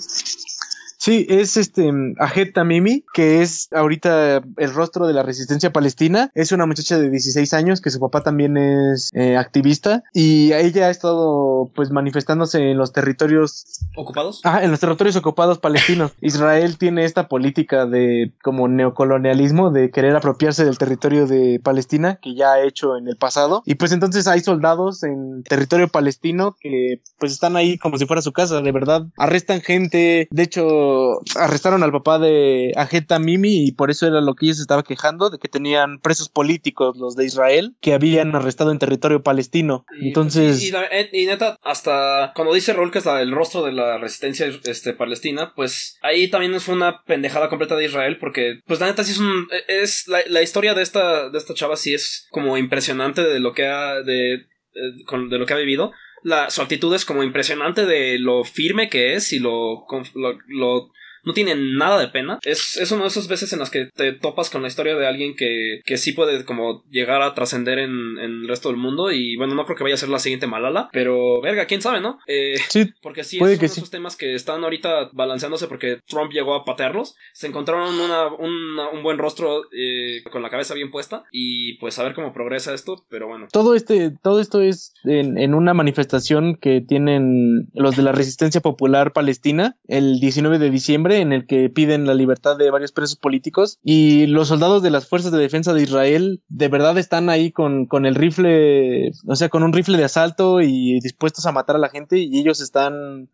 Sí, es este Ajet Tamimi, que es ahorita el rostro de la resistencia palestina. Es una muchacha de 16 años que su papá también es eh, activista y ella ha estado pues manifestándose en los territorios ocupados. Ah, en los territorios ocupados palestinos. Israel tiene esta política de como neocolonialismo de querer apropiarse del territorio de Palestina que ya ha hecho en el pasado y pues entonces hay soldados en territorio palestino que pues están ahí como si fuera su casa, de verdad. Arrestan gente, de hecho arrestaron al papá de Ajeta Mimi y por eso era lo que ellos estaba quejando, de que tenían presos políticos los de Israel que habían arrestado en territorio palestino. Entonces... Eh, y, neta, hasta cuando dice Raúl que es el rostro de la resistencia este, palestina, pues ahí también fue una pendejada completa de Israel porque pues la neta sí es un... Es la, historia de esta, de esta chava sí es como impresionante de lo que ha... de, eh, de lo que ha vivido la, su actitud es como impresionante de lo firme que es y lo, lo, no tiene nada de pena. Es, es una de esas veces en las que te topas con la historia de alguien que, que sí puede como llegar a trascender en, en, el resto del mundo. Y bueno, no creo que vaya a ser la siguiente Malala, pero verga, quién sabe, ¿no? Eh, sí. Porque sí, es uno de esos temas que están ahorita balanceándose porque Trump llegó a patearlos. Se encontraron una, un buen rostro eh, con la cabeza bien puesta. Y pues a ver cómo progresa esto, pero bueno. Todo este, todo esto es en, en una manifestación que tienen los de la resistencia popular palestina el 19 de diciembre en el que piden la libertad de varios presos políticos y los soldados de las fuerzas de defensa de Israel de verdad están ahí con, con el rifle, o sea, con un rifle de asalto y dispuestos a matar a la gente y ellos están...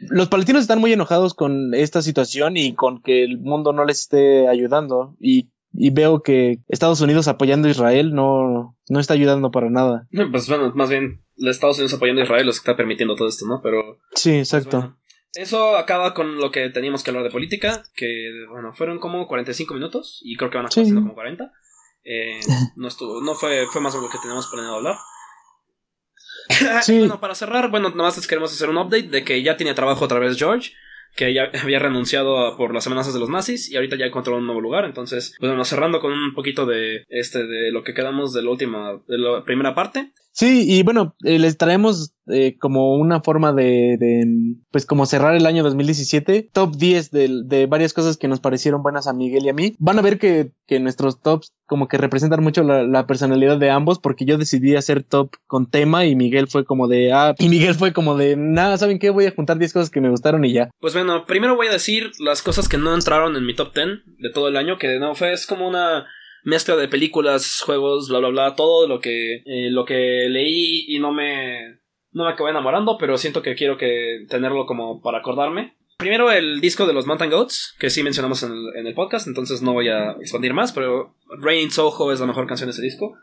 Los palestinos están muy enojados con esta situación y con que el mundo no les esté ayudando y y veo que Estados Unidos apoyando a Israel no, no está ayudando para nada. Pues bueno, más bien Estados Unidos apoyando a Israel los que está permitiendo todo esto, ¿no? Pero... Sí, exacto. Pues eso acaba con lo que teníamos que hablar de política, que bueno, fueron como 45 minutos y creo que van a estar siendo como 40. Eh, no estuvo, no fue, fue más de lo que teníamos planeado hablar. Sí. bueno, para cerrar, bueno, nada más les queremos hacer un update de que ya tiene trabajo otra vez George que ya había renunciado por las amenazas de los nazis y ahorita ya encontró un nuevo lugar. Entonces, pues bueno, cerrando con un poquito de este de lo que quedamos de la última, de la primera parte. Sí, y bueno, eh, les traemos eh, como una forma de, de, pues como cerrar el año 2017, top 10 de, varias cosas que nos parecieron buenas a Miguel y a mí. Van a ver que, que nuestros tops como que representan mucho la, la, personalidad de ambos, porque yo decidí hacer top con tema y Miguel fue como de, ah, y Miguel fue como de, nada, ¿saben qué? Voy a juntar 10 cosas que me gustaron y ya. Pues bueno, primero voy a decir las cosas que no entraron en mi top 10 de todo el año, que no fue, es como una mezcla de películas, juegos, bla, bla, bla, todo lo que, eh, lo que leí y no me, no me enamorando, pero siento que quiero que tenerlo como para acordarme. Primero el disco de los Mountain Goats, que sí mencionamos en el, en el podcast, entonces no voy a expandir más, pero Rain Soho es la mejor canción de ese disco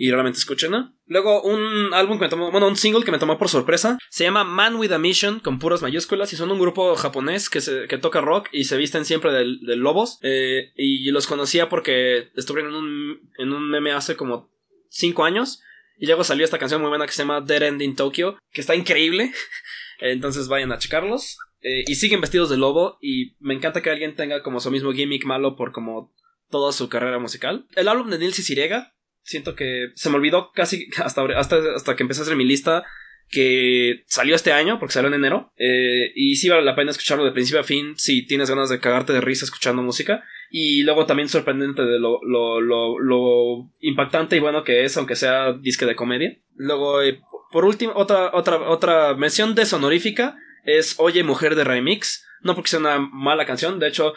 y realmente escuchen, ¿no? Luego un álbum que me tomó, bueno, un single que me tomó por sorpresa, se llama Man with a Mission, con puras mayúsculas, y son un grupo japonés que, se, que toca rock y se visten siempre de, lobos, eh, y los conocía porque estuvieron en un, en un meme hace como 5 años, y luego salió esta canción muy buena que se llama Dead End in Tokyo, que está increíble, entonces vayan a checarlos. Eh, y siguen vestidos de lobo y me encanta que alguien tenga como su mismo gimmick malo por como toda su carrera musical. El álbum de Neil Siriega siento que se me olvidó casi hasta, hasta, hasta que empecé a hacer mi lista que salió este año, porque salió en enero, eh, y sí vale la pena escucharlo de principio a fin si tienes ganas de cagarte de risa escuchando música, y luego también sorprendente de lo, lo, lo, lo impactante y bueno que es, aunque sea disque de comedia. Luego, eh, por último, otra, otra, otra mención desonorífica es Oye Mujer de Remix, no porque sea una mala canción, de hecho,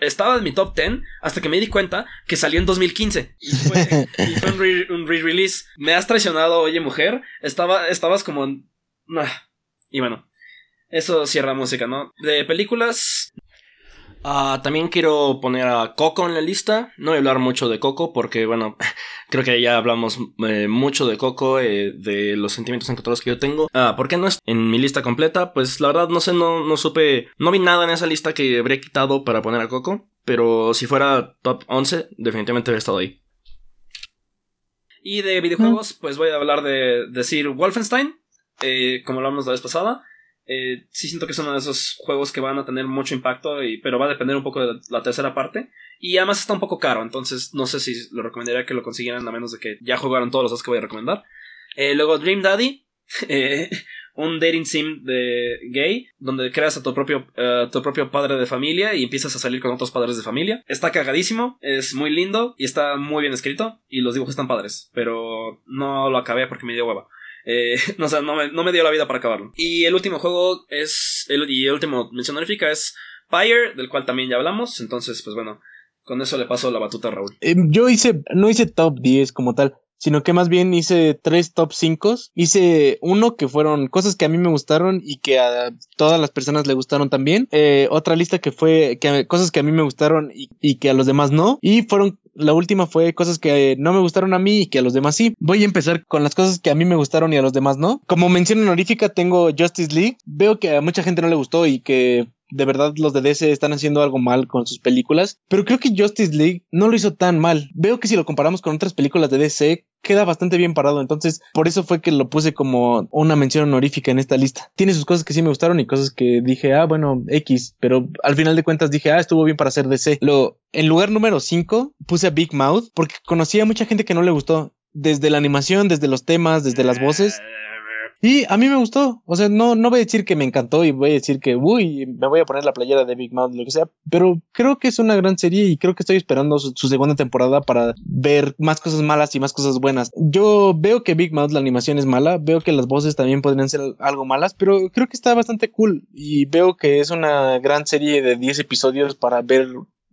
estaba en mi top 10 hasta que me di cuenta que salió en 2015. Y fue, un re-release. me has traicionado, oye mujer. Estaba, estabas como... Y bueno, eso cierra música, ¿no? De películas, Ah, también quiero poner a Coco en la lista. No voy a hablar mucho de Coco porque, bueno, creo que ya hablamos eh, mucho de Coco, eh, de los sentimientos encontrados que yo tengo. Ah, ¿por qué no es en mi lista completa? Pues la verdad no sé, no, no supe, no vi nada en esa lista que habría quitado para poner a Coco. Pero si fuera top 11, definitivamente habría estado ahí. Y de videojuegos, pues voy a hablar de decir Wolfenstein, eh, como hablamos la vez pasada. Eh, sí siento que es uno de esos juegos que van a tener mucho impacto, y, pero va a depender un poco de la, tercera parte. Y además está un poco caro, entonces no sé si lo recomendaría que lo consiguieran a menos de que ya jugaron todos los dos que voy a recomendar. Eh, luego Dream Daddy, eh, un dating sim de gay, donde creas a tu propio, tu propio padre de familia y empiezas a salir con otros padres de familia. Está cagadísimo, es muy lindo y está muy bien escrito y los dibujos están padres, pero no lo acabé porque me dio hueva. Eh, no, o no me, dio la vida para acabarlo. Y el último juego es. El, y el último mención honorífica es Pyre, del cual también ya hablamos. Entonces, pues bueno, con eso le paso la batuta a Raúl. Eh, yo hice. No hice top 10 como tal sino que más bien hice tres top 5. Hice uno que fueron cosas que a mí me gustaron y que a todas las personas le gustaron también. Eh, otra lista que fue que, cosas que a mí me gustaron y, que a los demás no. Y fueron la última fue cosas que no me gustaron a mí y que a los demás sí. Voy a empezar con las cosas que a mí me gustaron y a los demás no. Como mención honorífica tengo Justice League. Veo que a mucha gente no le gustó y que de verdad los de DC están haciendo algo mal con sus películas, pero creo que Justice League no lo hizo tan mal. Veo que si lo comparamos con otras películas de DC, queda bastante bien parado, entonces por eso fue que lo puse como una mención honorífica en esta lista. Tiene sus cosas que sí me gustaron y cosas que dije, ah, bueno, X, pero al final de cuentas dije, ah, estuvo bien para ser DC. Lo, en lugar número 5 puse a Big Mouth porque conocía a mucha gente que no le gustó desde la animación, desde los temas, desde las voces. Y a mí me gustó. O sea, no, no voy a decir que me encantó y voy a decir que, uy, me voy a poner la playera de Big Mouth, lo que sea. Pero creo que es una gran serie y creo que estoy esperando su, segunda temporada para ver más cosas malas y más cosas buenas. Yo veo que Big Mouth, la animación es mala. Veo que las voces también podrían ser algo malas, pero creo que está bastante cool. Y veo que es una gran serie de 10 episodios para ver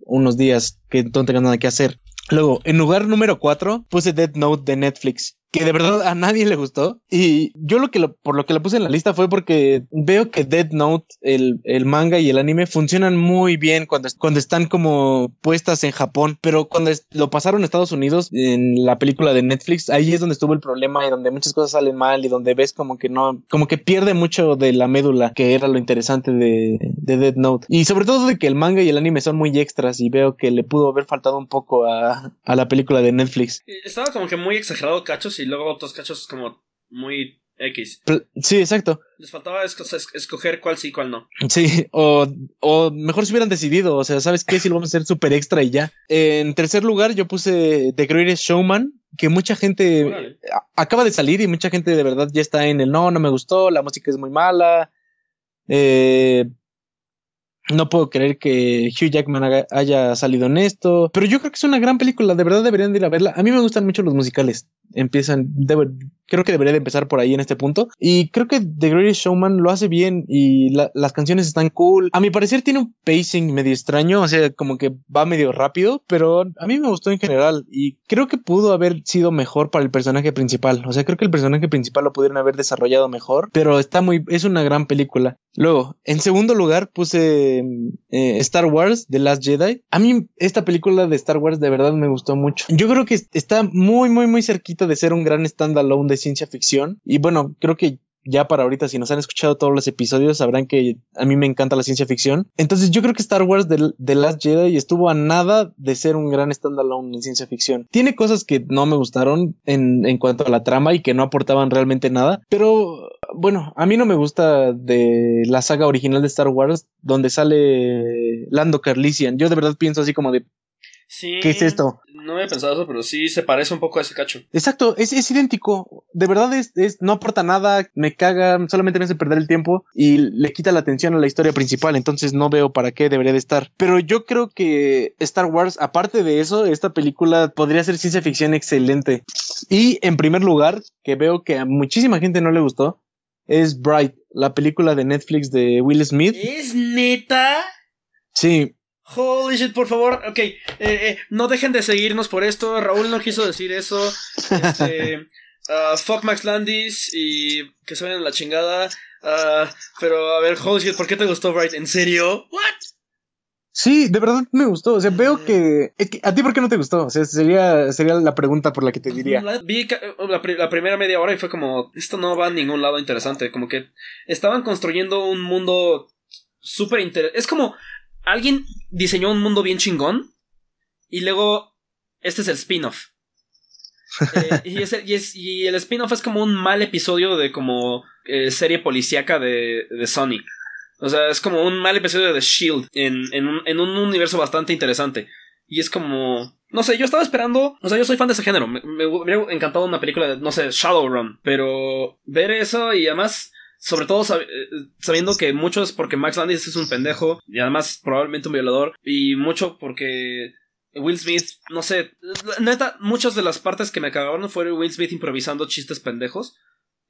unos días que no tengan nada que hacer. Luego, en lugar número 4, puse Dead Note de Netflix que de verdad a nadie le gustó. Y yo lo que lo, por lo que lo puse en la lista fue porque veo que Dead Note, el, el manga y el anime funcionan muy bien cuando, cuando están como puestas en Japón, pero cuando lo pasaron a Estados Unidos en la película de Netflix, ahí es donde estuvo el problema y donde muchas cosas salen mal y donde ves como que no, como que pierde mucho de la médula, que era lo interesante de, de Dead Note. Y sobre todo de que el manga y el anime son muy extras y veo que le pudo haber faltado un poco a, a la película de Netflix. Estaba como que muy exagerado cachos y luego otros cachos como muy X. Sí, exacto. Les faltaba escoger cuál sí y cuál no. Sí, o, o mejor si hubieran decidido, o sea, ¿sabes qué? Si lo vamos a hacer súper extra y ya. En tercer lugar, yo puse The Greatest Showman, que mucha gente acaba de salir y mucha gente de verdad ya está en el no, no me gustó, la música es muy mala. Eh, no puedo creer que Hugh Jackman haya salido en esto, pero yo creo que es una gran película, de verdad deberían ir a verla. A mí me gustan mucho los musicales empiezan, creo que debería de empezar por ahí en este punto. Y creo que The Greatest Showman lo hace bien y las canciones están cool. A mi parecer tiene un pacing medio extraño, o sea, como que va medio rápido, pero a mí me gustó en general y creo que pudo haber sido mejor para el personaje principal. O sea, creo que el personaje principal lo pudieron haber desarrollado mejor, pero está muy, es una gran película. Luego, en segundo lugar puse eh, Star Wars, The Last Jedi. A mí esta película de Star Wars de verdad me gustó mucho. Yo creo que está muy, muy, muy cerquita de ser un gran standalone de ciencia ficción. Y bueno, creo que ya para ahorita, si nos han escuchado todos los episodios, sabrán que a mí me encanta la ciencia ficción. Entonces yo creo que Star Wars The, Last Jedi estuvo a nada de ser un gran standalone en ciencia ficción. Tiene cosas que no me gustaron en, en cuanto a la trama y que no aportaban realmente nada, pero bueno, a mí no me gusta de la saga original de Star Wars donde sale Lando Carlisian. Yo de verdad pienso así como de ¿Qué es esto? No había pensado eso, pero sí se parece un poco a ese cacho. Exacto, es, es idéntico. De verdad es, es, no aporta nada, me caga, solamente me hace perder el tiempo y le quita la atención a la historia principal, entonces no veo para qué debería de estar. Pero yo creo que Star Wars, aparte de eso, esta película podría ser ciencia ficción excelente. Y en primer lugar, que veo que a muchísima gente no le gustó, es Bright, la película de Netflix de Will Smith. ¿Es neta? Sí, Holy shit, por favor. Ok, eh, eh, no dejen de seguirnos por esto. Raúl no quiso decir eso. Este, uh, fuck Max Landis y que se vayan a la chingada. Uh, pero a ver, holy shit, ¿por qué te gustó Bright? ¿En serio? ¿What? Sí, de verdad me gustó. O sea, veo mm. que, ¿A ti por qué no te gustó? O sea, sería, sería la pregunta por la que te diría. vi la, la, primera media hora y fue como, esto no va a ningún lado interesante. Como que estaban construyendo un mundo súper interesante. Es como, alguien diseñó un mundo bien chingón y luego este es el spin-off. Eh, y, el spin-off es como un mal episodio de como eh, serie policíaca de, de, Sony. O sea, es como un mal episodio de Shield en, en, un, en, un, universo bastante interesante. Y es como... No sé, yo estaba esperando... O sea, yo soy fan de ese género. Me, me hubiera encantado una película de, no sé, Shadowrun. Pero ver eso y además sobre todo eh, sabiendo que mucho es porque Max Landis es un pendejo y además probablemente un violador. Y mucho porque Will Smith, no sé, neta, muchas de las partes que me cagaron fueron Will Smith improvisando chistes pendejos.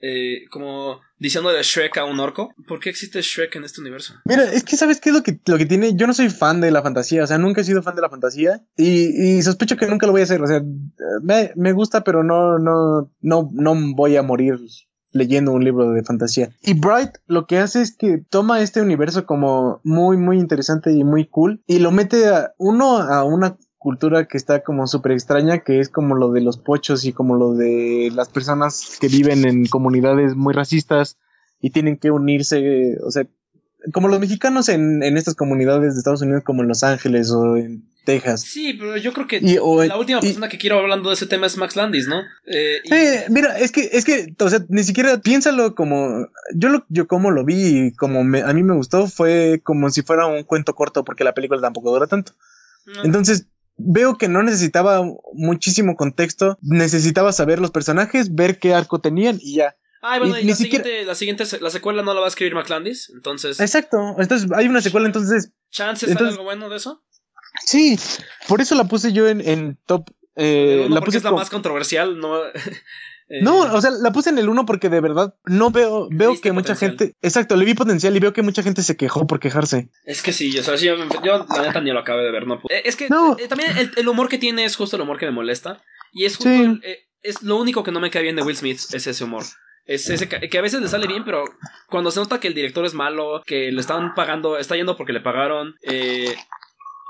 Eh, como diciendo de Shrek a un orco. ¿Por qué existe Shrek en este universo? Mira, es que sabes qué es lo que, lo que tiene. Yo no soy fan de la fantasía, o sea, nunca he sido fan de la fantasía y, y sospecho que nunca lo voy a hacer. O sea, me, me gusta, pero no, no, no, no voy a morir leyendo un libro de fantasía. Y Bright lo que hace es que toma este universo como muy, muy interesante y muy cool y lo mete a uno a una cultura que está como súper extraña, que es como lo de los pochos y como lo de las personas que viven en comunidades muy racistas y tienen que unirse, o sea, como los mexicanos en, en estas comunidades de Estados Unidos, como en Los Ángeles o en Texas. Sí, pero yo creo que la última persona que quiero hablando de ese tema es Max Landis, ¿no? Eh, mira, es que, es que, o sea, ni siquiera piénsalo como, yo lo, yo como lo vi y como a mí me gustó fue como si fuera un cuento corto porque la película tampoco dura tanto. Entonces, veo que no necesitaba muchísimo contexto, necesitaba saber los personajes, ver qué arco tenían y ya. Ah, bueno, y, la, siguiente, la siguiente, la secuela no la va a escribir McLandis, entonces. Exacto, entonces hay una secuela, entonces. ¿Chances entonces, algo bueno de eso? Sí, por eso la puse yo en, en top. Eh, la puse es la más controversial, no. Eh, no, o sea, la puse en el uno porque de verdad no veo, veo que mucha gente. Exacto, le vi potencial y veo que mucha gente se quejó por quejarse. Es que sí, o sea, yo, la neta ni lo acabé de ver, no. Eh, es que eh, también el, humor que tiene es justo el humor que me molesta. Y es justo. es lo único que no me cae bien de Will Smith, es ese humor. Es ese que a veces le sale bien, pero cuando se nota que el director es malo, que le están pagando, está yendo porque le pagaron, eh,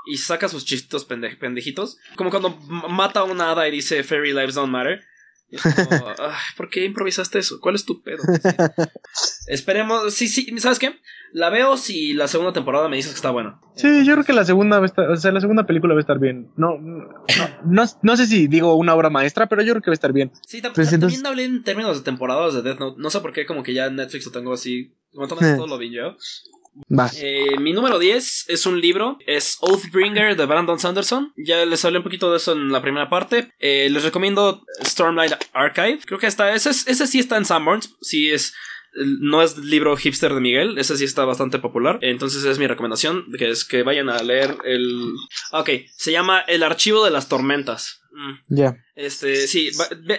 y saca sus chistos pendejitos. Como cuando mata a una hada y dice Fairy Lives Don't Matter. ¿por qué improvisaste eso? ¿Cuál es tu pedo? Esperemos, sí, sí, ¿sabes qué? La veo si la segunda temporada me dices que está buena. Sí, yo creo que la segunda va a estar, o sea, la segunda película va a estar bien. No, no, no, sé si digo una obra maestra, pero yo creo que va a estar bien. Sí, pues también hablé en términos de temporadas de Death Note. No sé por qué, como que ya en Netflix lo tengo así. Como todo lo vi yo. Eh, mi número 10 es un libro, es Oathbringer de Brandon Sanderson. Ya les hablé un poquito de eso en la primera parte. Eh, les recomiendo Stormlight Archive. Creo que está, ese, ese sí está en Sanborns. Sí es no es libro hipster de Miguel, ese sí está bastante popular. Entonces es mi recomendación, que es que vayan a leer el... Ok, se llama El Archivo de las Tormentas. Mm. Ya. Este, sí,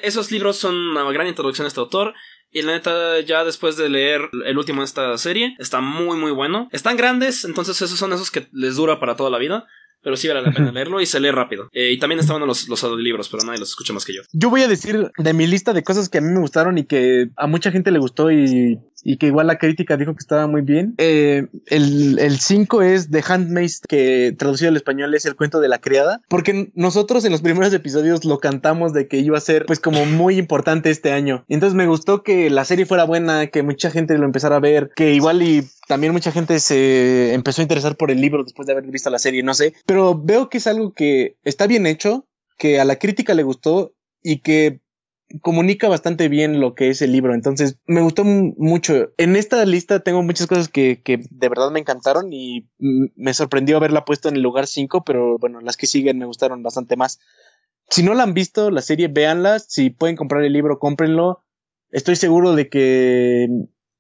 esos libros son una gran introducción a este autor. Y la neta, ya después de leer el último de esta serie, está muy, muy bueno. Están grandes, entonces esos son esos que les dura para toda la vida. Pero sí vale la pena leerlo y se lee rápido. Eh, y también estaban los, los audiolibros, pero nadie los escucha más que yo. Yo voy a decir de mi lista de cosas que a mí me gustaron y que a mucha gente le gustó y y que igual la crítica dijo que estaba muy bien. Eh, el 5 es The Handmaid, que traducido al español es el cuento de la criada, porque nosotros en los primeros episodios lo cantamos de que iba a ser pues como muy importante este año. Entonces me gustó que la serie fuera buena, que mucha gente lo empezara a ver, que igual y también mucha gente se empezó a interesar por el libro después de haber visto la serie, no sé, pero veo que es algo que está bien hecho, que a la crítica le gustó y que comunica bastante bien lo que es el libro. Entonces, me gustó mucho. En esta lista tengo muchas cosas que, que de verdad me encantaron y me sorprendió haberla puesto en el lugar 5, pero bueno, las que siguen me gustaron bastante más. Si no la han visto, la serie, véanla. Si pueden comprar el libro, cómprenlo. Estoy seguro de que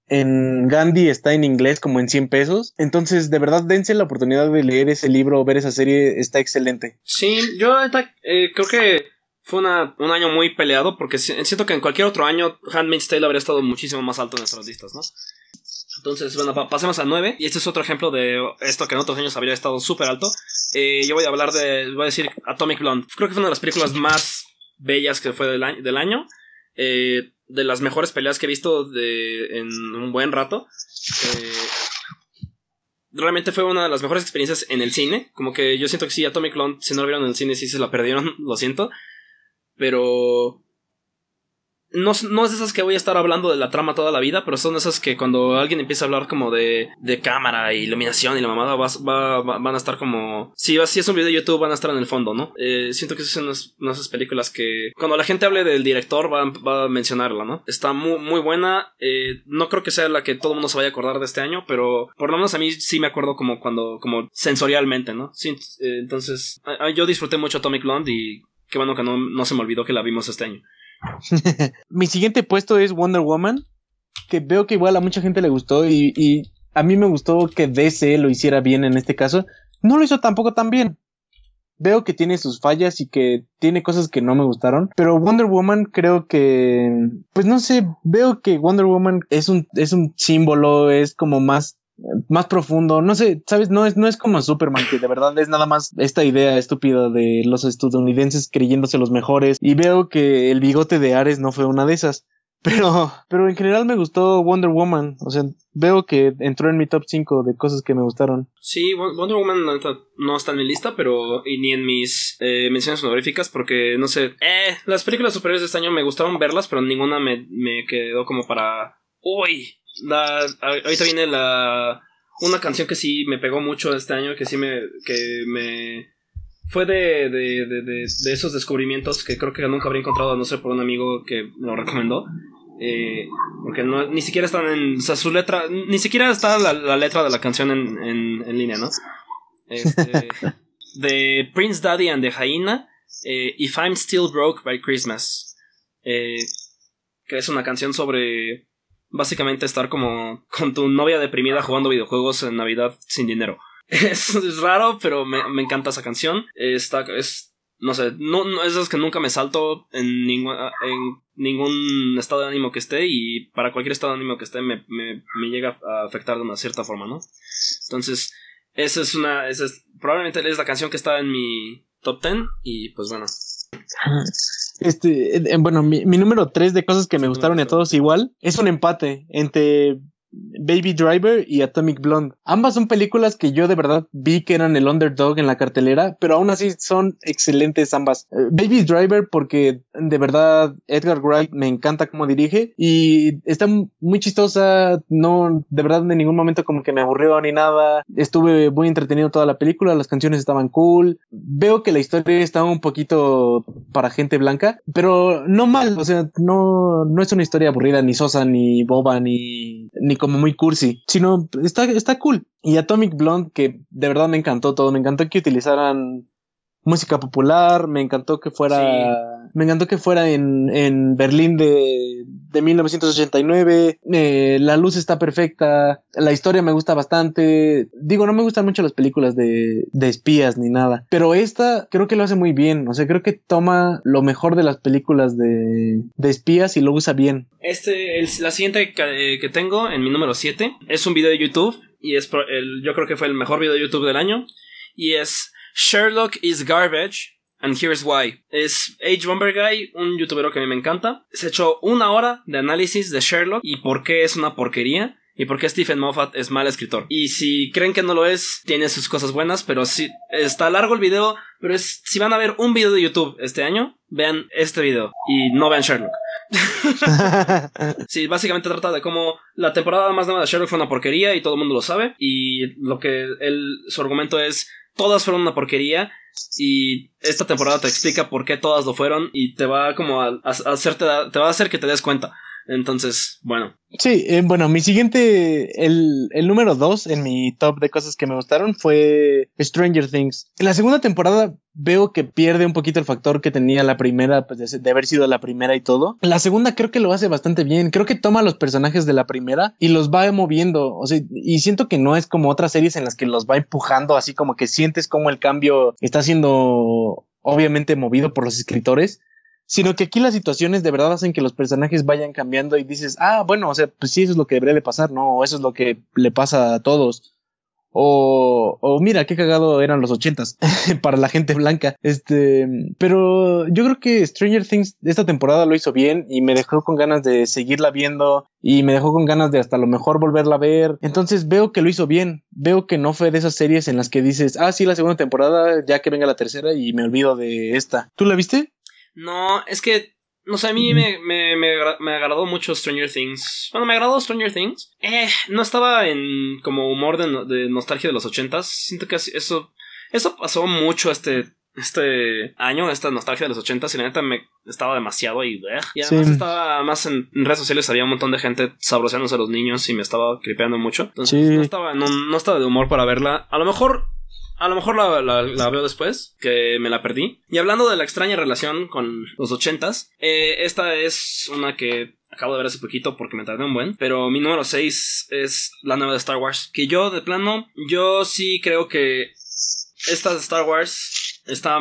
en Gandhi está en inglés como en 100 pesos. Entonces, de verdad, dense la oportunidad de leer ese libro o ver esa serie. Está excelente. Sí, yo eh, creo que fue un año muy peleado porque siento que en cualquier otro año Handmaid's Tale habría estado muchísimo más alto en nuestras listas, ¿no? Entonces, bueno, pasemos a 9. Y este es otro ejemplo de esto que en otros años habría estado súper alto. Eh, yo voy a hablar de, voy a decir Atomic Blonde. Creo que fue una de las películas más bellas que fue del año. Del año. Eh, de las mejores peleas que he visto de, en un buen rato. Eh, realmente fue una de las mejores experiencias en el cine. Como que yo siento que sí, Atomic Blonde, si no lo vieron en el cine, sí se la perdieron, lo siento pero no, no, es esas que voy a estar hablando de la trama toda la vida, pero son esas que cuando alguien empieza a hablar como de, de cámara, iluminación y la mamada, va, van a estar como... Si, si es un video de YouTube, van a estar en el fondo, ¿no? Eh, siento que son unas, esas películas que cuando la gente hable del director va, va a mencionarla, ¿no? Está muy, muy buena. Eh, no creo que sea la que todo el mundo se vaya a acordar de este año, pero por lo menos a mí sí me acuerdo como cuando, como sensorialmente, ¿no? Eh, entonces, yo disfruté mucho Atomic Blonde y Qué bueno que no, se me olvidó que la vimos este año. Mi siguiente puesto es Wonder Woman, que veo que igual a mucha gente le gustó y, a mí me gustó que DC lo hiciera bien en este caso. No lo hizo tampoco tan bien. Veo que tiene sus fallas y que tiene cosas que no me gustaron, pero Wonder Woman creo que, pues no sé, veo que Wonder Woman es un, es un símbolo, es como más más profundo, no sé, sabes, no es, no es como Superman, que de verdad es nada más esta idea estúpida de los estadounidenses creyéndose los mejores, y veo que el bigote de Ares no fue una de esas. Pero, pero en general me gustó Wonder Woman. O sea, veo que entró en mi top 5 de cosas que me gustaron. Sí, Wonder Woman no está en mi lista, pero y ni en mis eh, menciones honoríficas, porque no sé. Eh, las películas superiores de este año me gustaron verlas, pero ninguna me, me quedó como para. Uy, la, ahorita viene la una canción que sí me pegó mucho este año, que sí me, que me, fue de, de, de, de, esos descubrimientos que creo que nunca habría encontrado, no sé, por un amigo que me lo recomendó. Eh, porque no, ni siquiera están en. O sea, su letra. Ni siquiera está la, letra de la canción en, en, en línea, ¿no? Este, de Prince Daddy and the Hyena. Eh, If I'm Still Broke by Christmas. Eh, que es una canción sobre. Básicamente estar como con tu novia deprimida jugando videojuegos en Navidad sin dinero. Es, raro, pero me, me, encanta esa canción. Está, es, no sé, no, no es que nunca me salto en, en ningún estado de ánimo que esté y para cualquier estado de ánimo que esté me, me, me llega a afectar de una cierta forma, ¿no? Entonces, esa es una, esa es, probablemente es la canción que está en mi top 10 y pues bueno. Este, bueno, mi, mi número 3 de cosas que me gustaron a todos igual es un empate entre Baby Driver y Atomic Blonde. Ambas son películas que yo de verdad vi que eran el underdog en la cartelera, pero aún así son excelentes ambas. Eh, Baby Driver porque de verdad Edgar Wright me encanta cómo dirige y está muy chistosa, no de verdad en ningún momento como que me aburrió ni nada. Estuve muy entretenido toda la película, las canciones estaban cool. Veo que la historia está un poquito para gente blanca, pero no mal, o sea, no no es una historia aburrida ni sosa ni boba ni ni como muy cursi, sino está, está cool. Y Atomic Blonde, que de verdad me encantó todo, me encantó que utilizaran música popular, me encantó que fuera, me encantó que fuera en, en Berlín de, de 1989, eh, la luz está perfecta, la historia me gusta bastante, digo, no me gustan mucho las películas de, de espías ni nada, pero esta creo que lo hace muy bien, o sea, creo que toma lo mejor de las películas de, de espías y lo usa bien. Este, la siguiente que, que tengo en mi número 7 es un video de YouTube y es el, yo creo que fue el mejor video de YouTube del año y es Sherlock is garbage. And here's why. Es Age Bomber Guy, un youtuber que a mí me encanta. Se echó una hora de análisis de Sherlock y por qué es una porquería y por qué Stephen Moffat es mal escritor. Y si creen que no lo es, tiene sus cosas buenas, pero sí, está largo el video, pero es, si van a ver un video de YouTube este año, vean este video y no vean Sherlock. sí, básicamente trata de cómo la temporada más nueva de Sherlock fue una porquería y todo el mundo lo sabe y lo que él, su argumento es todas fueron una porquería y esta temporada te explica por qué todas lo fueron y te va como a, hacerte te va a hacer que te des cuenta. Entonces, bueno. Sí, eh, bueno, mi siguiente, el, el número dos en mi top de cosas que me gustaron fue Stranger Things. En la segunda temporada veo que pierde un poquito el factor que tenía la primera, pues de, haber sido la primera y todo. La segunda creo que lo hace bastante bien. Creo que toma los personajes de la primera y los va moviendo. O sea, y siento que no es como otras series en las que los va empujando, así como que sientes como el cambio está siendo obviamente movido por los escritores sino que aquí las situaciones de verdad hacen que los personajes vayan cambiando y dices, ah, bueno, o sea, pues sí, eso es lo que debería de pasar, ¿no? O eso es lo que le pasa a todos. O, o mira, qué cagado eran los ochentas para la gente blanca. Este, pero yo creo que Stranger Things esta temporada lo hizo bien y me dejó con ganas de seguirla viendo y me dejó con ganas de hasta lo mejor volverla a ver. Entonces veo que lo hizo bien. Veo que no fue de esas series en las que dices, ah, sí, la segunda temporada, ya que venga la tercera y me olvido de esta. ¿Tú la viste? No, es que, no sé, a mí me, me, me, agradó mucho Stranger Things. Bueno, me agradó Stranger Things. Eh, no estaba en como humor de, de nostalgia de los ochentas. Siento que eso, eso pasó mucho este, este año, esta nostalgia de los ochentas, y la neta me estaba demasiado y, y además estaba más en, redes sociales, había un montón de gente sabroseándose a los niños y me estaba cripeando mucho. Entonces no, estaba, no, no, estaba de humor para verla. A lo mejor a lo mejor la, veo después, que me la perdí. Y hablando de la extraña relación con los ochentas, eh, esta es una que acabo de ver hace poquito porque me tardé un buen. Pero mi número 6 es la nueva de Star Wars. Que yo, de plano, yo sí creo que esta de Star Wars está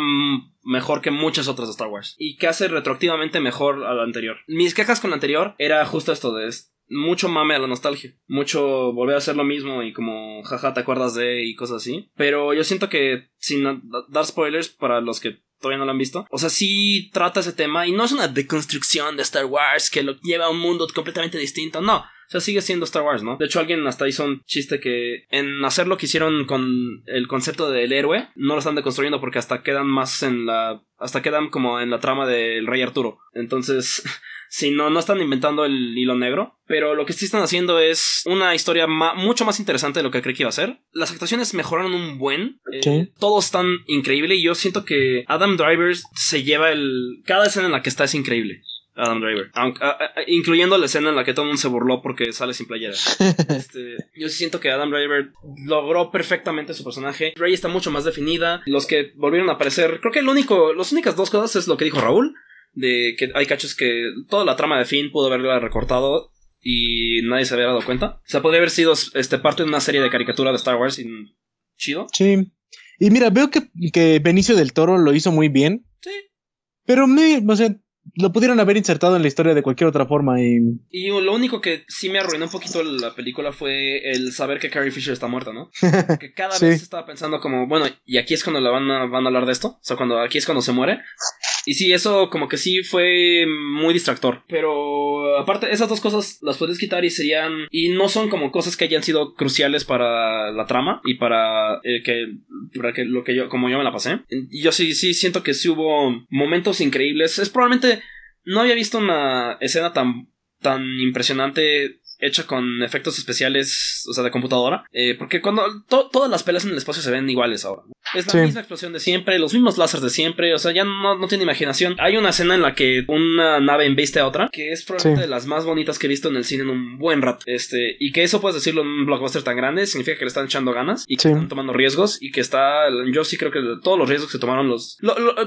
mejor que muchas otras de Star Wars. Y que hace retroactivamente mejor a la anterior. Mis quejas con la anterior era justo esto de mucho mame a la nostalgia, mucho volver a hacer lo mismo y como jaja te acuerdas de y cosas así. Pero yo siento que sin dar spoilers para los que todavía no lo han visto. O sea, sí trata ese tema y no es una deconstrucción de Star Wars que lo lleva a un mundo completamente distinto, no. O sea, sigue siendo Star Wars, ¿no? De hecho, alguien hasta hizo un chiste que en hacer lo que hicieron con el concepto del héroe, no lo están deconstruyendo porque hasta quedan más en la. hasta quedan como en la trama del Rey Arturo. Entonces. Si no, no están inventando el hilo negro. Pero lo que sí están haciendo es una historia mucho más interesante de lo que creí que iba a ser. Las actuaciones mejoraron un buen. Eh, todo es tan increíble. Y yo siento que Adam Driver se lleva el. Cada escena en la que está es increíble. Adam Driver. incluyendo la escena en la que todo el mundo se burló porque sale sin playera. Este, yo siento que Adam Driver logró perfectamente su personaje. Rey está mucho más definida. Los que volvieron a aparecer, creo que el único, las únicas dos cosas es lo que dijo Raúl. De que hay cachos que toda la trama de Finn pudo haberla recortado y nadie se había dado cuenta. O sea, podría haber sido este, parte de una serie de caricatura de Star Wars y chido. Sí. Y mira, veo que, que Benicio del Toro lo hizo muy bien. Sí. Pero me, o sea, lo pudieron haber insertado en la historia de cualquier otra forma y... Y lo único que sí me arruinó un poquito la película fue el saber que Carrie Fisher está muerta, ¿no? Que cada vez estaba pensando como, bueno, y aquí es cuando la van a, van a hablar de esto, o sea, cuando aquí es cuando se muere. Y sí, eso como que sí fue muy distractor. Pero aparte, esas dos cosas las puedes quitar y serían... Y no son como cosas que hayan sido cruciales para la trama y para, eh, que, para que lo que yo, como yo me la pasé. Y yo sí, sí siento que sí hubo momentos increíbles. Es probablemente... No había visto una escena tan, tan impresionante hecha con efectos especiales, o sea, de computadora. Eh, porque cuando todas las pelas en el espacio se ven iguales ahora. Es la misma explosión de siempre, los mismos láseres de siempre, o sea, ya no, no, tiene imaginación. Hay una escena en la que una nave embiste a otra, que es probablemente de las más bonitas que he visto en el cine en un buen rato. Este, y que eso puedes decirlo en un blockbuster tan grande, significa que le están echando ganas y que están tomando riesgos y que está, yo sí creo que todos los riesgos que tomaron los...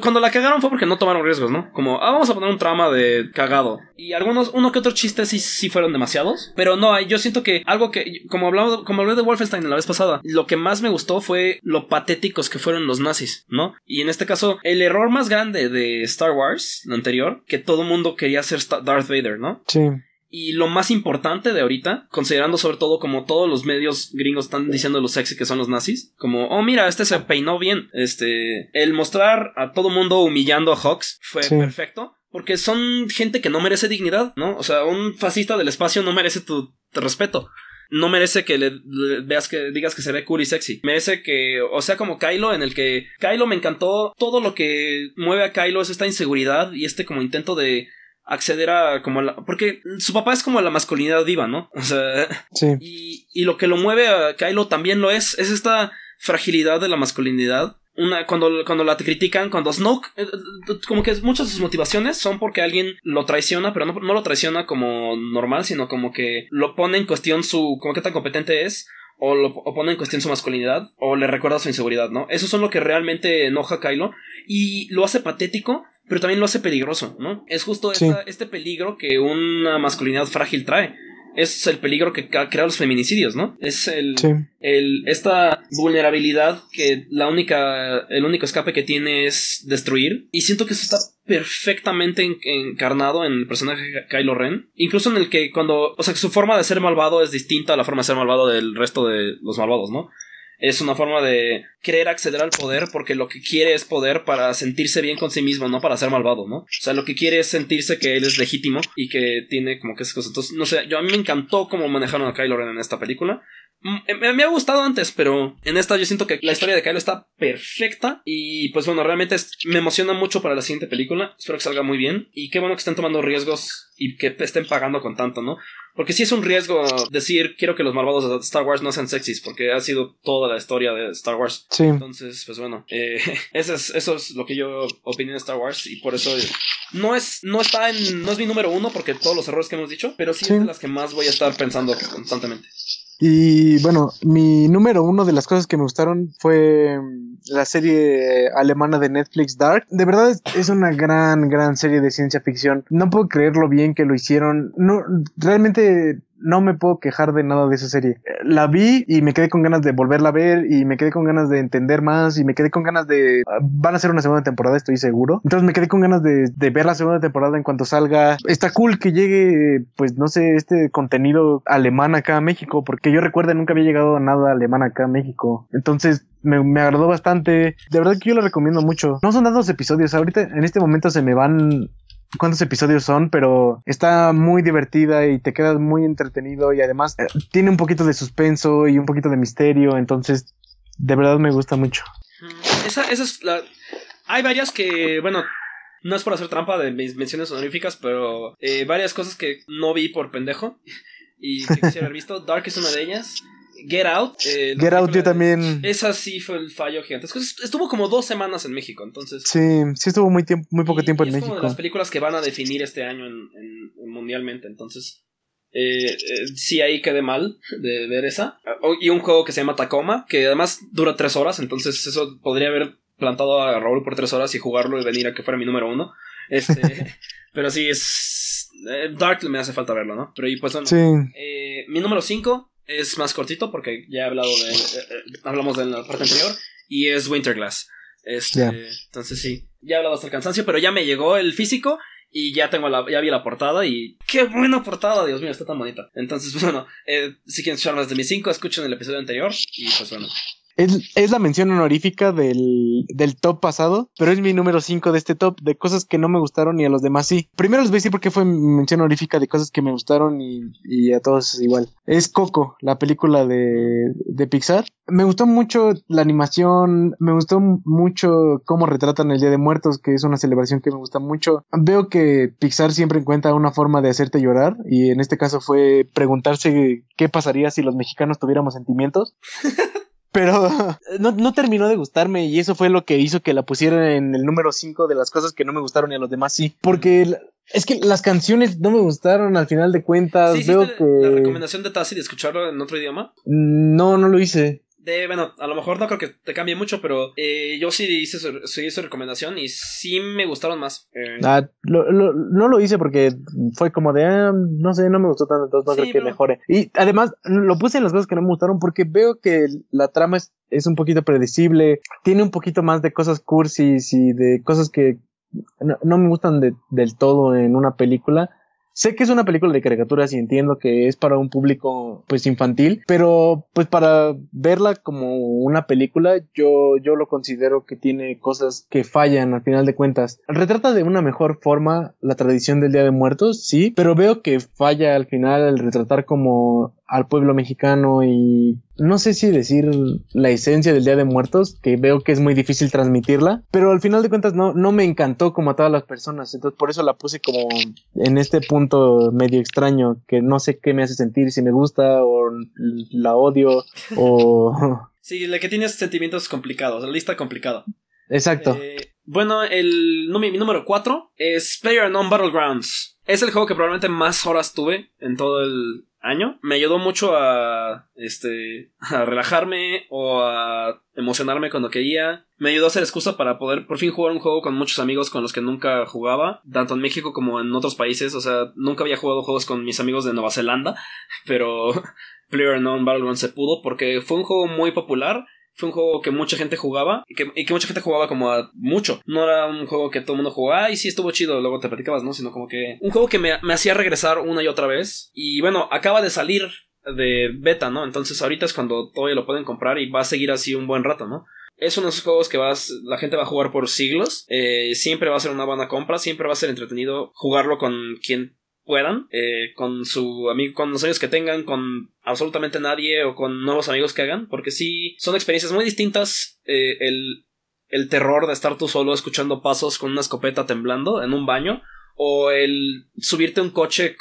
cuando la cagaron fue porque no tomaron riesgos, ¿no? Como, ah, vamos a poner un trama de cagado. Y algunos, uno que otro chiste sí, sí fueron demasiados, pero no, yo siento que algo que, como hablaba, como hablé de Wolfenstein la vez pasada, lo que más me gustó fue lo patéticos que fueron los nazis, ¿no? Y en este caso, el error más grande de Star Wars, lo anterior, que todo mundo quería ser Darth Vader, ¿no? Sí. Y lo más importante de ahorita, considerando sobre todo como todos los medios gringos están diciendo lo sexy que son los nazis, como, oh mira, este se peinó bien, este, el mostrar a todo mundo humillando a Hawks fue perfecto, porque son gente que no merece dignidad, ¿no? O sea, un fascista del espacio no merece tu respeto no merece que le, veas que digas que se ve cool y sexy. Merece que, o sea, como Kylo, en el que Kylo me encantó. Todo lo que mueve a Kylo es esta inseguridad y este como intento de acceder a como la, porque su papá es como la masculinidad viva, ¿no? O sea, sí. y, y lo que lo mueve a Kylo también lo es, es esta fragilidad de la masculinidad una, cuando, cuando la critican, cuando Snoke, eh, eh, como que muchas de sus motivaciones son porque alguien lo traiciona, pero no, no, lo traiciona como normal, sino como que lo pone en cuestión su, como que tan competente es, o, lo, pone en cuestión su masculinidad, o le recuerda su inseguridad, ¿no? Eso son lo que realmente enoja a Kylo, y lo hace patético, pero también lo hace peligroso, ¿no? Es justo este peligro que una masculinidad frágil trae es el peligro que crea los feminicidios, ¿no? Es el, el, esta vulnerabilidad que la única, el único escape que tiene es destruir. Y siento que eso está perfectamente encarnado en el personaje de Kylo Ren. Incluso en el que cuando, o sea, que su forma de ser malvado es distinta a la forma de ser malvado del resto de los malvados, ¿no? Es una forma de querer acceder al poder porque lo que quiere es poder para sentirse bien con sí mismo, no para ser malvado, ¿no? O sea, lo que quiere es sentirse que él es legítimo y que tiene como que esas cosas. Entonces, no sé, yo a mí me encantó cómo manejaron a Kylo Ren en esta película. Mm, me, me, ha gustado antes, pero en esta yo siento que la historia de Kylo está perfecta y pues bueno, realmente me emociona mucho para la siguiente película. Espero que salga muy bien y qué bueno que estén tomando riesgos y que estén pagando con tanto, ¿no? Porque sí es un riesgo decir quiero que los malvados de Star Wars no sean sexys, porque ha sido toda la historia de Star Wars. Sí. Entonces, pues bueno, eh, eso, es, eso es lo que yo opino de Star Wars y por eso no es, no está en, no es mi número uno porque todos los errores que hemos dicho, pero sí, es de las que más voy a estar pensando constantemente. Y bueno, mi número uno de las cosas que me gustaron fue mm, la serie alemana de Netflix Dark. De verdad es, una gran, gran serie de ciencia ficción. No puedo creer lo bien que lo hicieron. No, realmente no me puedo quejar de nada de esa serie. La vi y me quedé con ganas de volverla a ver y me quedé con ganas de entender más y me quedé con ganas de... Van a ser una segunda temporada, estoy seguro. Entonces me quedé con ganas de, ver la segunda temporada en cuanto salga. Está cool que llegue, pues no sé, este contenido alemán acá a México, porque yo recuerdo nunca había llegado nada alemán acá a México. Entonces me, me, agradó bastante. De verdad que yo lo recomiendo mucho. No son tantos episodios. Ahorita en este momento se me van cuántos episodios son, pero está muy divertida y te quedas muy entretenido y además eh, tiene un poquito de suspenso y un poquito de misterio, entonces de verdad me gusta mucho. Esa, esa es la... Hay varias que, bueno, no es por hacer trampa de mis menciones honoríficas, pero eh, varias cosas que no vi por pendejo y que quisiera haber visto. Dark es una de ellas. Get Out. Eh, Get Out yo también. Esa sí fue el fallo gigantesco. Estuvo como dos semanas en México, entonces. Sí, sí estuvo muy, tiempo, muy poco tiempo en México. Es una de las películas que van a definir este año en, mundialmente, entonces. Eh, eh, sí, ahí quedé mal de ver esa. Y un juego que se llama Tacoma, que además dura tres horas, entonces eso podría haber plantado a Raúl por tres horas y jugarlo y venir a que fuera mi número uno. Este, pero sí, es. Dark me hace falta verlo, ¿no? Pero y pues bueno. mi número cinco es más cortito porque ya he hablado de. Eh, eh, hablamos de la parte anterior. Y es Winterglass. Este, Entonces sí. Ya he hablado hasta el cansancio, pero ya me llegó el físico. Y ya tengo la, ya vi la portada y qué buena portada, Dios mío, está tan bonita. Entonces, bueno, eh, si quieren escuchar más de mis 5, escuchen el episodio anterior y pues bueno, es, la mención honorífica del, del top pasado, pero es mi número 5 de este top, de cosas que no me gustaron y a los demás sí. Primero les voy a decir por qué fue mención honorífica de cosas que me gustaron y, y a todos igual. Es Coco, la película de, de Pixar. Me gustó mucho la animación, me gustó mucho cómo retratan el Día de Muertos, que es una celebración que me gusta mucho. Veo que Pixar siempre encuentra una forma de hacerte llorar y en este caso fue preguntarse qué pasaría si los mexicanos tuviéramos sentimientos. pero no, no, terminó de gustarme y eso fue lo que hizo que la pusieran en el número 5 de las cosas que no me gustaron y a los demás sí. Porque es que las canciones no me gustaron al final de cuentas. ¿Sí Veo que... la recomendación de Tassi de escucharlo en otro idioma? No, no lo hice de, bueno, a lo mejor no creo que te cambie mucho, pero eh, yo sí hice su, recomendación y sí me gustaron más. Eh, ah, no lo hice porque fue como de, ah, no sé, no me gustó tanto, entonces no creo que mejore. Y además lo puse en las cosas que no me gustaron porque veo que la trama es, es un poquito predecible, tiene un poquito más de cosas cursis y de cosas que no, me gustan del todo en una película. Sé que es una película de caricaturas y entiendo que es para un público pues infantil, pero pues para verla como una película yo yo lo considero que tiene cosas que fallan al final de cuentas. Retrata de una mejor forma la tradición del Día de Muertos, sí, pero veo que falla al final el retratar como al pueblo mexicano y no sé si decir la esencia del Día de Muertos, que veo que es muy difícil transmitirla, pero al final de cuentas no, no me encantó como a todas las personas, entonces por eso la puse como en este punto medio extraño, que no sé qué me hace sentir, si me gusta o la odio o... Sí, la que tienes sentimientos complicados, la lista complicada. Exacto. Eh, bueno, el, mi número 4 es Player Non Battlegrounds. Es el juego que probablemente más horas tuve en todo el, año me ayudó mucho a este a relajarme o a emocionarme cuando quería. Me ayudó a ser excusa para poder por fin jugar un juego con muchos amigos con los que nunca jugaba tanto en México como en otros países. O sea nunca había jugado juegos con mis amigos de Nueva Zelanda pero Player Unknown Battleground se pudo porque fue un juego muy popular fue un juego que mucha gente jugaba y que, mucha gente jugaba como a mucho. No era un juego que todo el mundo jugaba, y sí estuvo chido, luego te platicabas, ¿no? Sino como que un juego que me, me hacía regresar una y otra vez. Y bueno, acaba de salir de beta, ¿no? Entonces ahorita es cuando todavía lo pueden comprar y va a seguir así un buen rato, ¿no? Es uno de esos juegos que vas, la gente va a jugar por siglos. Eh, siempre va a ser una buena compra, siempre va a ser entretenido jugarlo con quien puedan, eh, con su amigo, con los amigos que tengan, con absolutamente nadie o con nuevos amigos que hagan, porque sí, son experiencias muy distintas. Eh, el, el terror de estar tú solo escuchando pasos con una escopeta temblando en un baño, o el subirte a un coche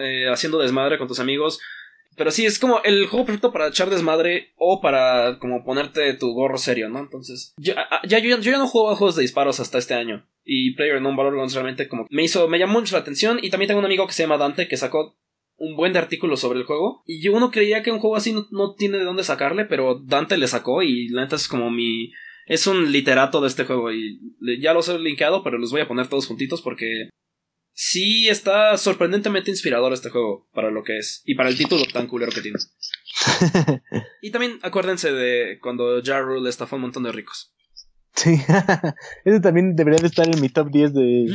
eh, haciendo desmadre con tus amigos. Pero sí, es como el juego perfecto para echar desmadre o para como ponerte tu gorro serio, ¿no? Entonces, ya, ya yo, ya no juego a juegos de disparos hasta este año. Y Player No Battlegrounds realmente como me hizo, me llamó mucho la atención. Y también tengo un amigo que se llama Dante que sacó un buen de artículos sobre el juego. Y uno creía que un juego así no, tiene de dónde sacarle, pero Dante le sacó y la neta es como mi... Es un literato de este juego y ya los he linkeado, pero los voy a poner todos juntitos porque sí está sorprendentemente inspirador este juego para lo que es y para el título tan culero que tiene. y también acuérdense de cuando Ja Rule estafó un montón de ricos. Sí, ese también debería de estar en mi top 10 de,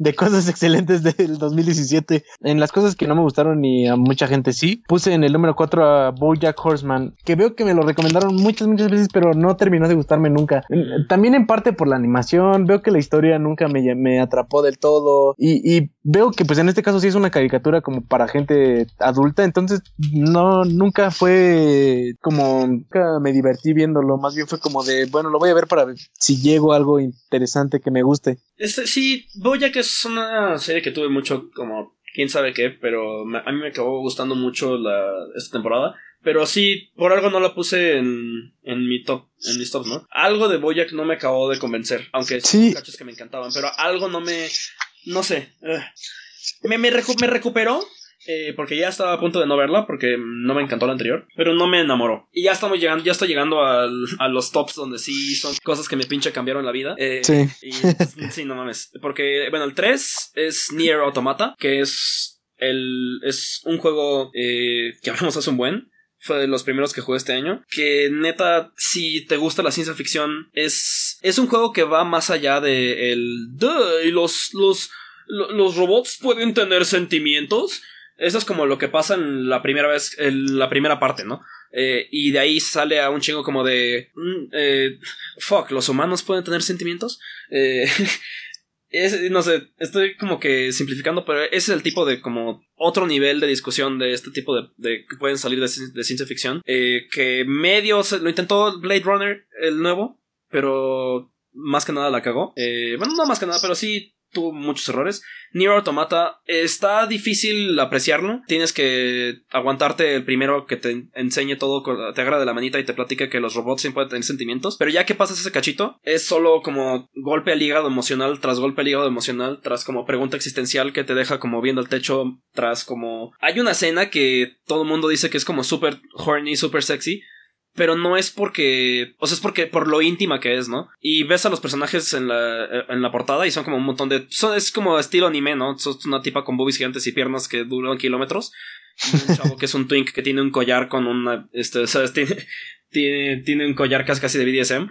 de cosas excelentes del 2017. En las cosas que no me gustaron y a mucha gente sí, puse en el número 4 a Bojack Horseman, que veo que me lo recomendaron muchas, muchas veces, pero no terminó de gustarme nunca. También en parte por la animación, veo que la historia nunca me, me atrapó del todo y, y, veo que pues en este caso sí es una caricatura como para gente adulta, entonces no, nunca fue como, nunca me divertí viéndolo, más bien fue como de, bueno, lo voy a ver para ver si llego a algo interesante que me guste. Este, sí, que es una serie que tuve mucho como quién sabe qué, pero a mí me acabó gustando mucho la, esta temporada. Pero sí, por algo no la puse en, en mi top, en mis tops, ¿no? Algo de Boyack no me acabó de convencer, aunque sí cachos que me encantaban, pero algo no me, no sé, eh. me, me, me recuperó, eh, porque ya estaba a punto de no verla, porque no me encantó la anterior, pero no me enamoró. Y ya estamos llegando, ya estoy llegando a los tops donde sí son cosas que me pinche cambiaron la vida. Eh, sí. Y, sí, no mames. Porque, bueno, el 3 es Nier Automata, que es el, es un juego eh, que hablamos hace un buen fue de los primeros que jugué este año. Que neta, si te gusta la ciencia ficción, es, es un juego que va más allá de el... y los, los, los robots pueden tener sentimientos. Eso es como lo que pasa en la primera vez, en la primera parte, ¿no? Eh, y de ahí sale a un chingo como de... Mm, eh, fuck, ¿los humanos pueden tener sentimientos? Eh, no sé, estoy como que simplificando, pero ese es el tipo de como otro nivel de discusión de este tipo de, que pueden salir de, ciencia ficción. que medio lo intentó Blade Runner, el nuevo, pero más que nada la cagó. bueno, no más que nada, pero sí tuvo muchos errores. Nier Automata está difícil apreciarlo. Tienes que aguantarte el primero que te enseñe todo, te agarra de la manita y te platica que los robots siempre pueden tener sentimientos. Pero ya que pasas ese cachito, es solo como golpe al hígado emocional tras golpe al hígado emocional, tras como pregunta existencial que te deja como viendo el techo, tras como... Hay una escena que todo el mundo dice que es como súper horny, súper sexy pero no es porque, o sea, es porque por lo íntima que es, ¿no? Y ves a los personajes en la, eh, en la portada y son como un montón de, son, es como estilo anime, ¿no? Son una tipa con boobies gigantes y piernas que duran kilómetros. un chavo que es un twink que tiene un collar con una, este, ¿sabes? Tiene, tiene, un collar casi casi de BDSM.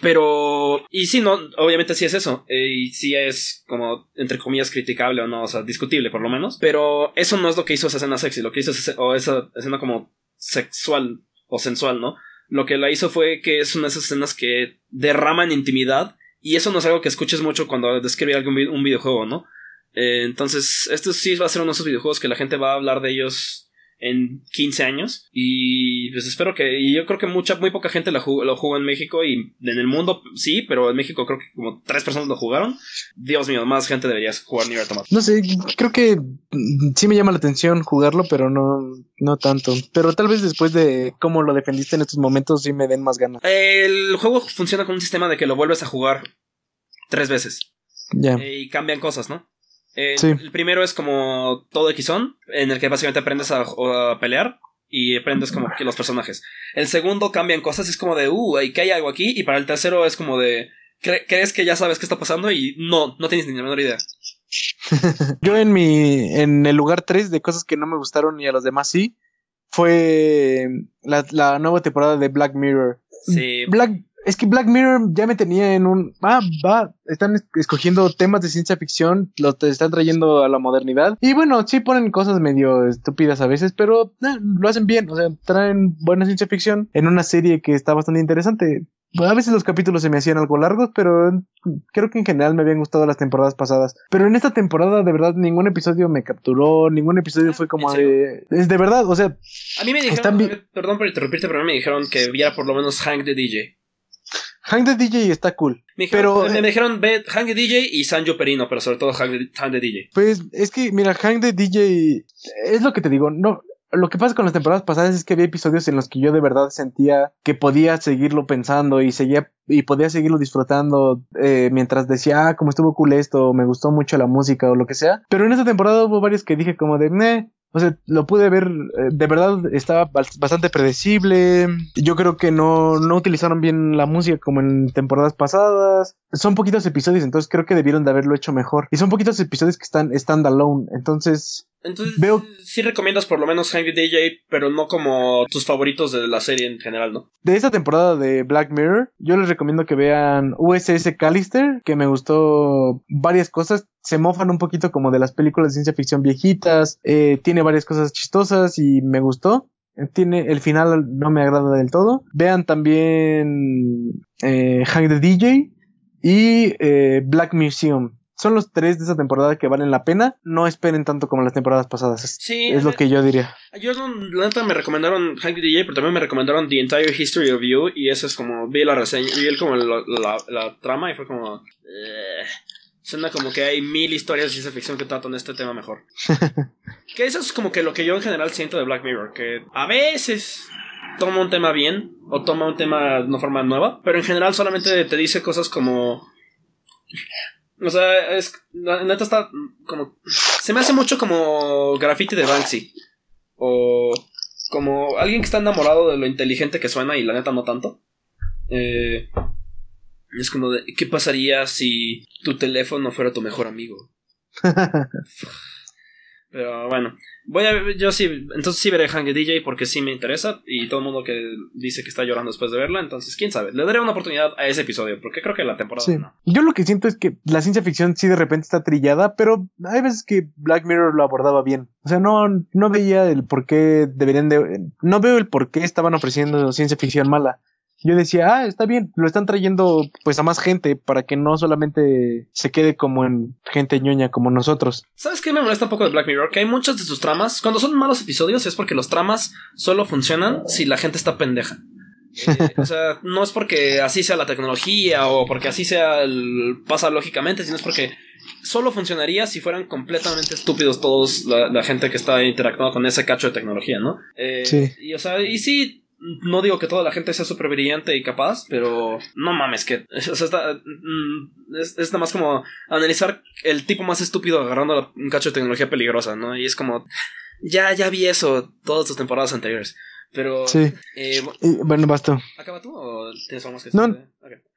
Pero, y sí, no, obviamente sí es eso. Eh, y sí es como, entre comillas, criticable o no, o sea, discutible por lo menos. Pero eso no es lo que hizo esa escena sexy, lo que hizo esa, o esa escena como sexual o sensual, ¿no? Lo que la hizo fue que es una de esas escenas que derraman intimidad y eso no es algo que escuches mucho cuando describe algún un videojuego, ¿no? Eh, entonces, esto sí va a ser uno de esos videojuegos que la gente va a hablar de ellos en 15 años. Y pues espero que. Y yo creo que mucha, muy poca gente lo jugó, lo jugó en México. Y en el mundo sí, pero en México creo que como tres personas lo jugaron. Dios mío, más gente debería jugar Nier Automata. No sé, creo que sí me llama la atención jugarlo, pero no, no tanto. Pero tal vez después de cómo lo defendiste en estos momentos, sí me den más ganas. El juego funciona con un sistema de que lo vuelves a jugar tres veces. Ya. y cambian cosas, ¿no? El primero es como todo Xon, en el que básicamente aprendes a, pelear y aprendes como que los personajes. El segundo cambian cosas, es como de, uh, ¿qué hay algo aquí? Y para el tercero es como de, crees que ya sabes qué está pasando y no, no tienes ni la menor idea. Yo en mi, en el lugar 3 de cosas que no me gustaron y a los demás sí, fue la, la nueva temporada de Black Mirror. Sí. Black, es que Black Mirror ya me tenía en un. Ah, va. Están escogiendo temas de ciencia ficción, los te están trayendo a la modernidad. Y bueno, sí ponen cosas medio estúpidas a veces, pero eh, lo hacen bien. O sea, traen buena ciencia ficción en una serie que está bastante interesante. A veces los capítulos se me hacían algo largos, pero creo que en general me habían gustado las temporadas pasadas. Pero en esta temporada, de verdad, ningún episodio me capturó, ningún episodio fue como de. Es de verdad, o sea. A mí me dijeron. Perdón por interrumpirte, pero a mí me dijeron que viera por lo menos Hank de DJ. Hang the DJ está cool. Me pero me, dijeron Hang the DJ y Sanjo Perino, pero sobre todo Hang the, DJ. Pues es que, mira, Hang the DJ es lo que te digo. No, lo que pasa con las temporadas pasadas es que había episodios en los que yo de verdad sentía que podía seguirlo pensando y seguía y podía seguirlo disfrutando eh, mientras decía, ah, como estuvo cool esto, me gustó mucho la música o lo que sea. Pero en esta temporada hubo varios que dije como de, meh, o sea, lo pude ver, eh, de verdad estaba bastante predecible. Yo creo que no, no utilizaron bien la música como en temporadas pasadas. Son poquitos episodios, entonces creo que debieron de haberlo hecho mejor. Y son poquitos episodios que están standalone, entonces entonces, Veo... sí recomiendas por lo menos Hungry DJ, pero no como tus favoritos de la serie en general, ¿no? De esta temporada de Black Mirror, yo les recomiendo que vean USS Callister, que me gustó varias cosas. Se mofan un poquito como de las películas de ciencia ficción viejitas. Eh, tiene varias cosas chistosas y me gustó. Tiene, el final no me agrada del todo. Vean también eh, the DJ y eh, Black Museum son los tres de esa temporada que valen la pena. No esperen tanto como las temporadas pasadas. Sí. Es lo que yo diría. Yo, la neta, me recomendaron Hanky DJ, pero también me recomendaron The Entire History of You. Y eso es como, vi la reseña, vi el, como la, la, trama y fue como. Eh, Suena como que hay mil historias de ciencia ficción que tratan este tema mejor. que eso es como que lo que yo en general siento de Black Mirror, que a veces toma un tema bien o toma un tema de una forma nueva, pero en general solamente te dice cosas como... O sea, es... La neta está como... Se me hace mucho como graffiti de Banksy. O como alguien que está enamorado de lo inteligente que suena y la neta no tanto. Eh, es como de, ¿qué pasaría si tu teléfono fuera tu mejor amigo? Pero bueno, voy a yo sí, entonces sí veré Hungry DJ porque sí me interesa y todo el mundo que dice que está llorando después de verla, entonces quién sabe, le daré una oportunidad a ese episodio porque creo que la temporada no. Yo lo que siento es que la ciencia ficción sí de repente está trillada, pero hay veces que Black Mirror lo abordaba bien. O sea, no, no veía el por qué deberían de... No veo el por qué estaban ofreciendo ciencia ficción mala yo decía, ah, está bien, lo están trayendo pues a más gente para que no solamente se quede como en gente ñoña como nosotros. ¿Sabes qué me molesta un poco de Black Mirror? Que hay muchas de sus tramas, cuando son malos episodios es porque los tramas solo funcionan si la gente está pendeja. Eh, o sea, no es porque así sea la tecnología o porque así sea el pasa lógicamente, sino es porque solo funcionaría si fueran completamente estúpidos todos la, gente que está interactuando con ese cacho de tecnología, ¿no? Eh, sí. Y o sea, y sí, no digo que toda la gente sea súper brillante y capaz, pero no mames, que mm, es, nada más como analizar el tipo más estúpido agarrando un cacho de tecnología peligrosa, ¿no? Y es como, ya, ya vi eso todas las temporadas anteriores. Pero. Sí. Eh, bueno, vas tú. ¿Acaba tú o tienes algo más que No.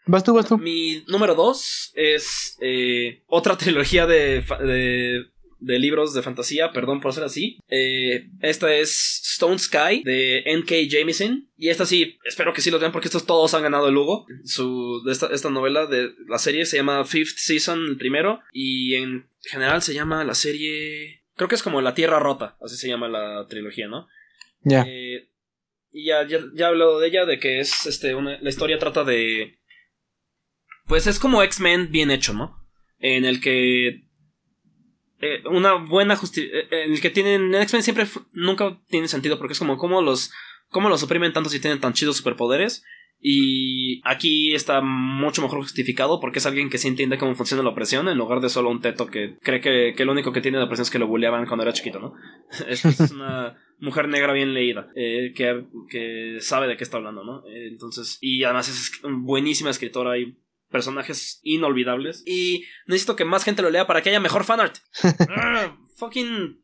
Vas tú, vas tú. Mi número dos es eh, otra trilogía de, de de libros de fantasía, perdón por ser así. Eh, esta es Stone Sky de N.K. Jameson. Y esta sí, espero que sí lo vean porque estos todos han ganado el Hugo. Su, esta, esta novela de la serie se llama Fifth Season, el primero. Y en general se llama la serie... Creo que es como La Tierra Rota, así se llama la trilogía, ¿no? Ya. Eh, y ya, ya, he hablado de ella, de que es, este, una, la historia trata de... Pues es como X-Men bien hecho, ¿no? En el que eh, una buena justicia. Eh, eh, el que tienen. X-Men siempre nunca tiene sentido porque es como cómo los. cómo los oprimen tanto si tienen tan chidos superpoderes. Y aquí está mucho mejor justificado porque es alguien que sí entiende cómo funciona la opresión en lugar de solo un teto que cree que, que lo único que tiene de opresión es que lo bulleaban cuando era chiquito, ¿no? es una mujer negra bien leída que, que, sabe de qué está hablando, ¿no? entonces, y además es buenísima escritora y personajes inolvidables. Y necesito que más gente lo lea para que haya mejor fanart. Ah, fucking.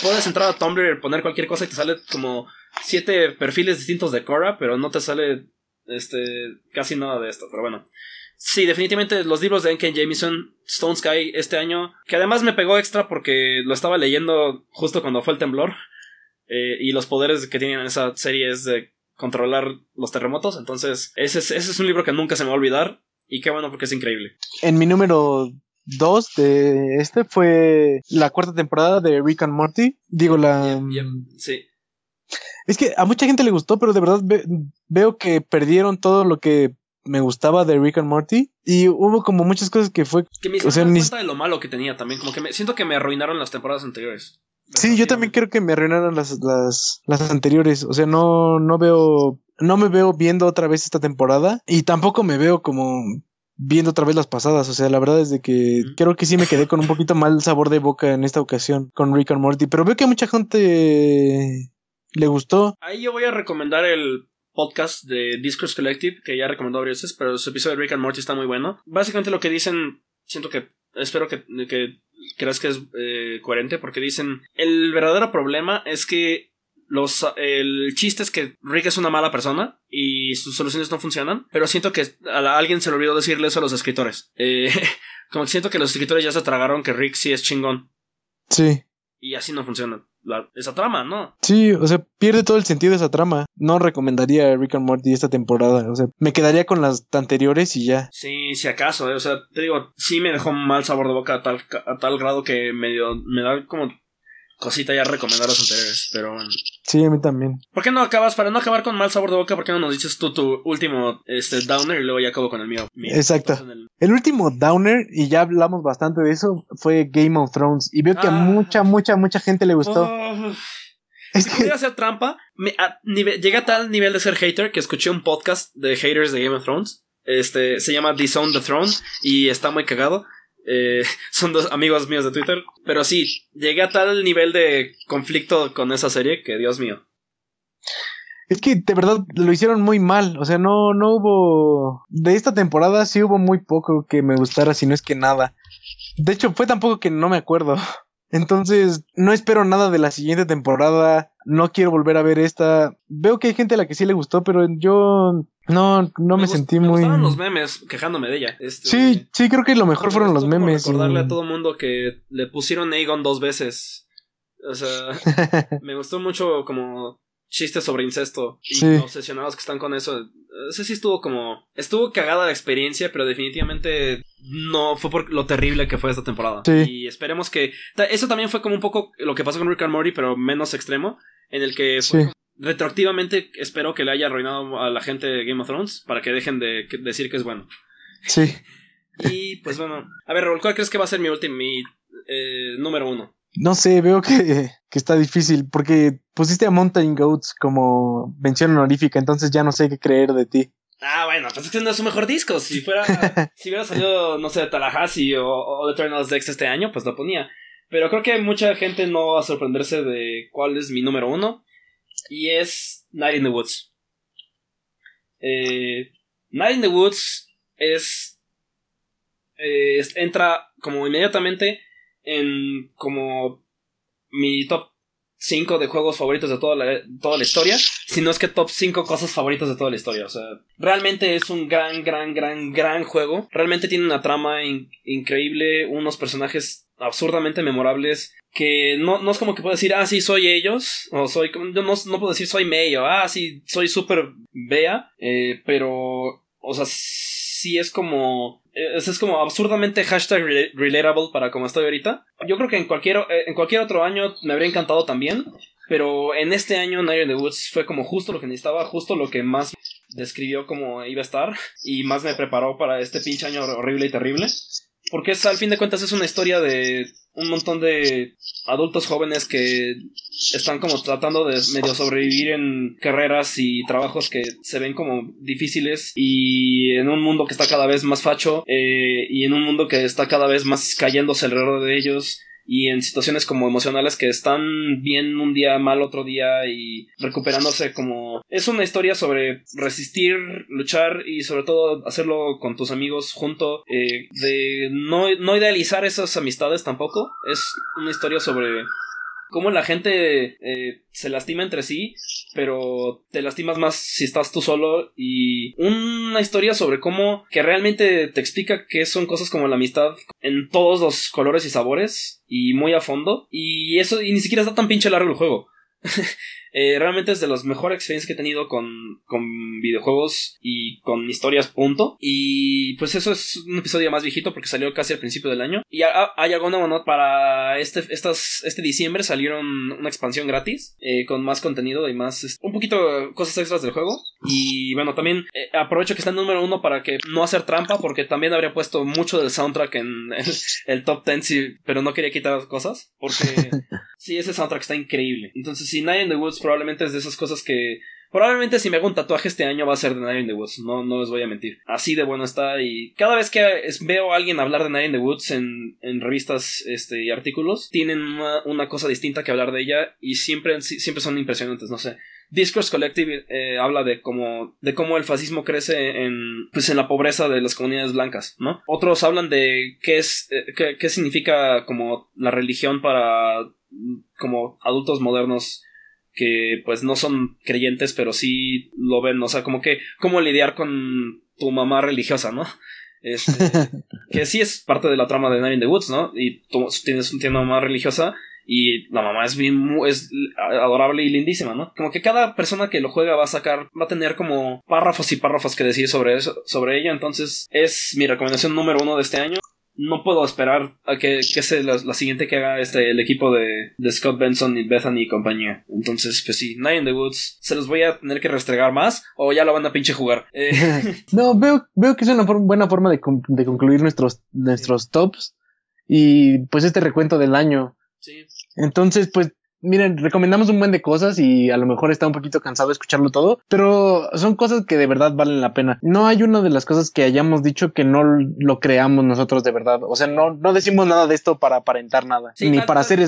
Puedes entrar a Tumblr, poner cualquier cosa y te sale como siete perfiles distintos de Cora, pero no te sale este casi nada de esto. Pero bueno. Sí, definitivamente los libros de N.K. Jameson, Stone Sky, este año, que además me pegó extra porque lo estaba leyendo justo cuando fue el temblor. Eh, y los poderes que tienen en esa serie es de controlar los terremotos. Entonces, ese ese es un libro que nunca se me va a olvidar. Y qué bueno porque es increíble. En mi número 2 de este fue la cuarta temporada de Rick and Morty. Digo, la... Sí. Es que a mucha gente le gustó, pero de verdad veo que perdieron todo lo que me gustaba de Rick and Morty. Y hubo como muchas cosas que fue... Que me hicieron cuenta de lo malo que tenía también. Como que me, siento que me arruinaron las temporadas anteriores. Sí, yo también creo que me arruinaron las, las, las anteriores. O sea, no, no veo no me veo viendo otra vez esta temporada y tampoco me veo como viendo otra vez las pasadas. O sea, la verdad es de que creo que sí me quedé con un poquito mal sabor de boca en esta ocasión con Rick and Morty, pero veo que a mucha gente le gustó. Ahí yo voy a recomendar el podcast de Discourse Collective que ya recomendó a veces, pero su episodio de Rick and Morty está muy bueno. Básicamente lo que dicen, siento que espero que, que creas que es eh, coherente porque dicen el verdadero problema es que los, el chiste es que Rick es una mala persona y sus soluciones no funcionan, pero siento que a alguien se le olvidó decirle eso a los escritores. Eh, como que siento que los escritores ya se tragaron que Rick sí es chingón. Sí. Y así no esa trama, ¿no? Sí, o sea, pierde todo el sentido de esa trama. No recomendaría Rick and Morty esta temporada. O sea, me quedaría con las anteriores y ya. Sí, si acaso, eh, o sea, te digo, sí me dejó mal sabor de boca a tal, a tal grado que medio me da como cosita ya recomendar los anteriores, pero bueno. Sí, a mí también. ¿Por qué no acabas, para no acabar con mal sabor de boca, por qué no nos dices tú tu último este, downer y luego ya acabo con el mío? Exacto. El... último downer, y ya hablamos bastante de eso, fue Game of Thrones. Y veo que a ah. mucha, mucha, mucha gente le gustó. Oh. Si pudiera hacer trampa, me, a, llegué a tal nivel de ser hater que escuché un podcast de haters de Game of Thrones. Este, se llama Disown the Throne y está muy cagado. Eh, son dos amigos míos de Twitter. Pero sí, llegué a tal nivel de conflicto con esa serie que, Dios mío. Es que de verdad lo hicieron muy mal. O sea, no, no hubo. De esta temporada sí hubo muy poco que me gustara, si no es que nada. De hecho, fue tampoco que no me acuerdo. Entonces, no espero nada de la siguiente temporada. No quiero volver a ver esta. Veo que hay gente a la que sí le gustó, pero yo no, no me, sentí muy. Me los memes quejándome de ella. Este, sí, sí, creo que lo mejor fueron los memes. Recordarle a todo mundo que le pusieron Aegon dos veces. O sea, me gustó mucho como chistes sobre incesto y obsesionados que están con eso. Ese sí estuvo como. Estuvo cagada la experiencia, pero definitivamente no fue por lo terrible que fue esta temporada. Y esperemos que. Eso también fue como un poco lo que pasó con Rick and Morty, pero menos extremo. En el que fue retroactivamente espero que le haya arruinado a la gente de Game of Thrones para que dejen de decir que es bueno. Sí. Y pues bueno. A ver, ¿cuál crees que va a ser mi último, mi eh, número uno? No sé, veo que, que, está difícil porque pusiste a Mountain Goats como mención honorífica, entonces ya no sé qué creer de ti. Ah, bueno, pues es que no es su mejor disco. Si fuera, si hubiera salido, no sé, Tallahassee o, o The Eternals Dex este año, pues lo ponía. Pero creo que mucha gente no va a sorprenderse de cuál es mi número uno. Y es Night in the Woods. Eh, Night in the Woods es, eh, entra como inmediatamente en como mi top 5 de juegos favoritos de toda la, toda la historia, sino es que top 5 cosas favoritas de toda la historia. O sea, realmente es un gran, gran, gran, gran juego. Realmente tiene una trama increíble, unos personajes absurdamente memorables que no, no es como que puedo decir, ah, sí, soy ellos, o soy, yo no, no puedo decir soy Mayo, ah, sí, soy súper Bea, eh, pero, o sea, sí es como es, como absurdamente hashtag relatable para como estoy ahorita. Yo creo que en cualquier, eh, en cualquier otro año me habría encantado también. Pero en este año Night in the Woods fue como justo lo que necesitaba, justo lo que más describió como iba a estar y más me preparó para este pinche año horrible y terrible. Porque es, al fin de cuentas es una historia de un montón de adultos jóvenes que están como tratando de medio sobrevivir en carreras y trabajos que se ven como difíciles y en un mundo que está cada vez más facho eh, y en un mundo que está cada vez más cayéndose alrededor de ellos y en situaciones como emocionales que están bien un día, mal otro día y recuperándose como... Es una historia sobre resistir, luchar y sobre todo hacerlo con tus amigos junto, eh, de no, no idealizar esas amistades tampoco, es una historia sobre cómo la gente eh, se lastima entre sí, pero te lastimas más si estás tú solo y una historia sobre cómo que realmente te explica qué son cosas como la amistad en todos los colores y sabores y muy a fondo y eso y ni siquiera está tan pinche largo el juego. Eh, realmente es de las mejores experiencias que he tenido con, con videojuegos y con historias, punto. Y pues eso es un episodio más viejito porque salió casi al principio del año. Y hay algo nuevo, Para este, estas, este diciembre salieron una expansión gratis eh, con más contenido y más, un poquito cosas extras del juego. Y bueno, también eh, aprovecho que está en número uno para que no hacer trampa porque también habría puesto mucho del soundtrack en el, top 10, pero no quería quitar cosas porque sí, ese soundtrack está increíble. Entonces, si Night in the Woods probablemente es de esas cosas que. Probablemente si me hago un tatuaje este año va a ser de Night in the Woods, no, no les voy a mentir. Así de bueno está y cada vez que veo a alguien hablar de Night in the Woods en, en revistas este, y artículos, tienen una, cosa distinta que hablar de ella y siempre, siempre son impresionantes, no sé. Discourse Collective eh, habla de cómo, de cómo el fascismo crece en, pues en la pobreza de las comunidades blancas, ¿no? Otros hablan de qué es, eh, qué, qué significa como la religión para como adultos modernos que pues no son creyentes, pero sí lo ven, o sea, como que cómo lidiar con tu mamá religiosa, ¿no? Este, que sí es parte de la trama de Night in the Woods, ¿no? Y tú tienes una mamá religiosa y la mamá es bien es adorable y lindísima, ¿no? Como que cada persona que lo juega va a sacar va a tener como párrafos y párrafos que decir sobre eso, sobre ella, entonces es mi recomendación número uno de este año no puedo esperar a que, que sea la, siguiente que haga este el equipo de, de, Scott Benson y Bethany y compañía. Entonces, pues sí, Night in the Woods, ¿se los voy a tener que restregar más o ya lo van a pinche jugar? Eh, no, veo, veo que es una buena forma de, de, concluir nuestros, nuestros tops y pues este recuento del año. Sí. Entonces, pues miren, recomendamos un buen de cosas y a lo mejor está un poquito cansado de escucharlo todo, pero son cosas que de verdad valen la pena. No hay una de las cosas que hayamos dicho que no lo creamos nosotros de verdad. O sea, no, no decimos nada de esto para aparentar nada, ni para hacer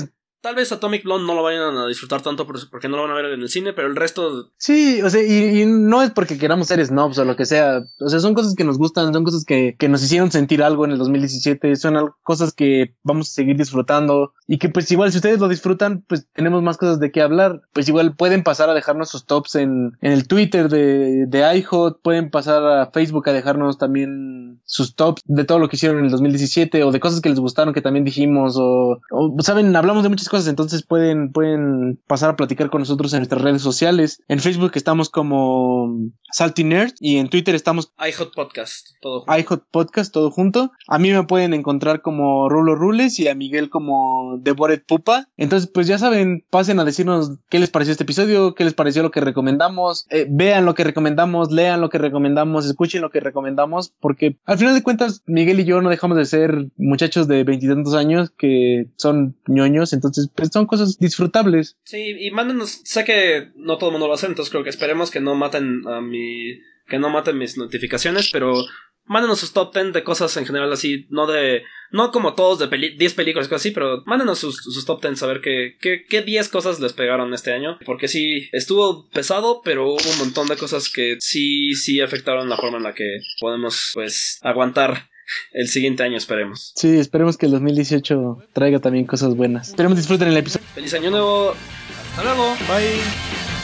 Tal vez Atomic Blonde no lo vayan a disfrutar tanto porque no lo van a ver en el cine, pero el resto. Sí, o sea, y, no es porque queramos ser snobs o lo que sea. O sea, son cosas que nos gustan, son cosas que, que nos hicieron sentir algo en el 2017, son cosas que vamos a seguir disfrutando y que, pues, igual, si ustedes lo disfrutan, pues tenemos más cosas de qué hablar. Pues, igual pueden pasar a dejarnos sus tops en, en el Twitter de, de iHot, pueden pasar a Facebook a dejarnos también sus tops de todo lo que hicieron en el 2017 o de cosas que les gustaron que también dijimos o, o saben, hablamos de muchas cosas entonces pueden, pueden pasar a platicar con nosotros en nuestras redes sociales. En Facebook estamos como Salty Nerd y en Twitter estamos iHot Podcast, todo junto. iHot Podcast, todo junto. A mí me pueden encontrar como Rulo Rules y a Miguel como Devored Pupa. Entonces, pues ya saben, pasen a decirnos qué les pareció este episodio, qué les pareció lo que recomendamos, eh, vean lo que recomendamos, lean lo que recomendamos, escuchen lo que recomendamos, porque al final de cuentas, Miguel y yo no dejamos de ser muchachos de veintitantos años que son ñoños, entonces pues son cosas disfrutables. Sí, y mándenos, sé que no todo el mundo lo hace, entonces creo que esperemos que no maten a mi, que no maten mis notificaciones, pero mándenos sus top 10 de cosas en general así, no de, no como todos de 10 películas, cosas así, pero mándenos sus, sus top 10, a ver qué, qué, qué 10 cosas les pegaron este año, porque sí, estuvo pesado, pero hubo un montón de cosas que sí, sí afectaron la forma en la que podemos, pues, aguantar el siguiente año, esperemos. Sí, esperemos que el 2018 traiga también cosas buenas. Esperemos disfruten el episodio. Feliz año nuevo. Hasta luego. Bye.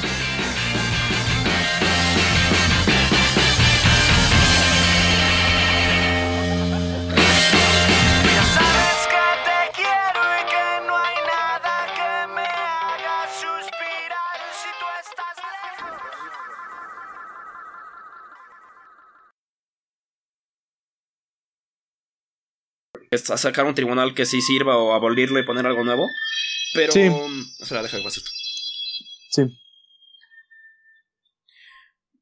Sacar un tribunal que sí sirva o abolirlo y poner algo nuevo. Pero. Sí. Espera, deja que pase esto. Sí.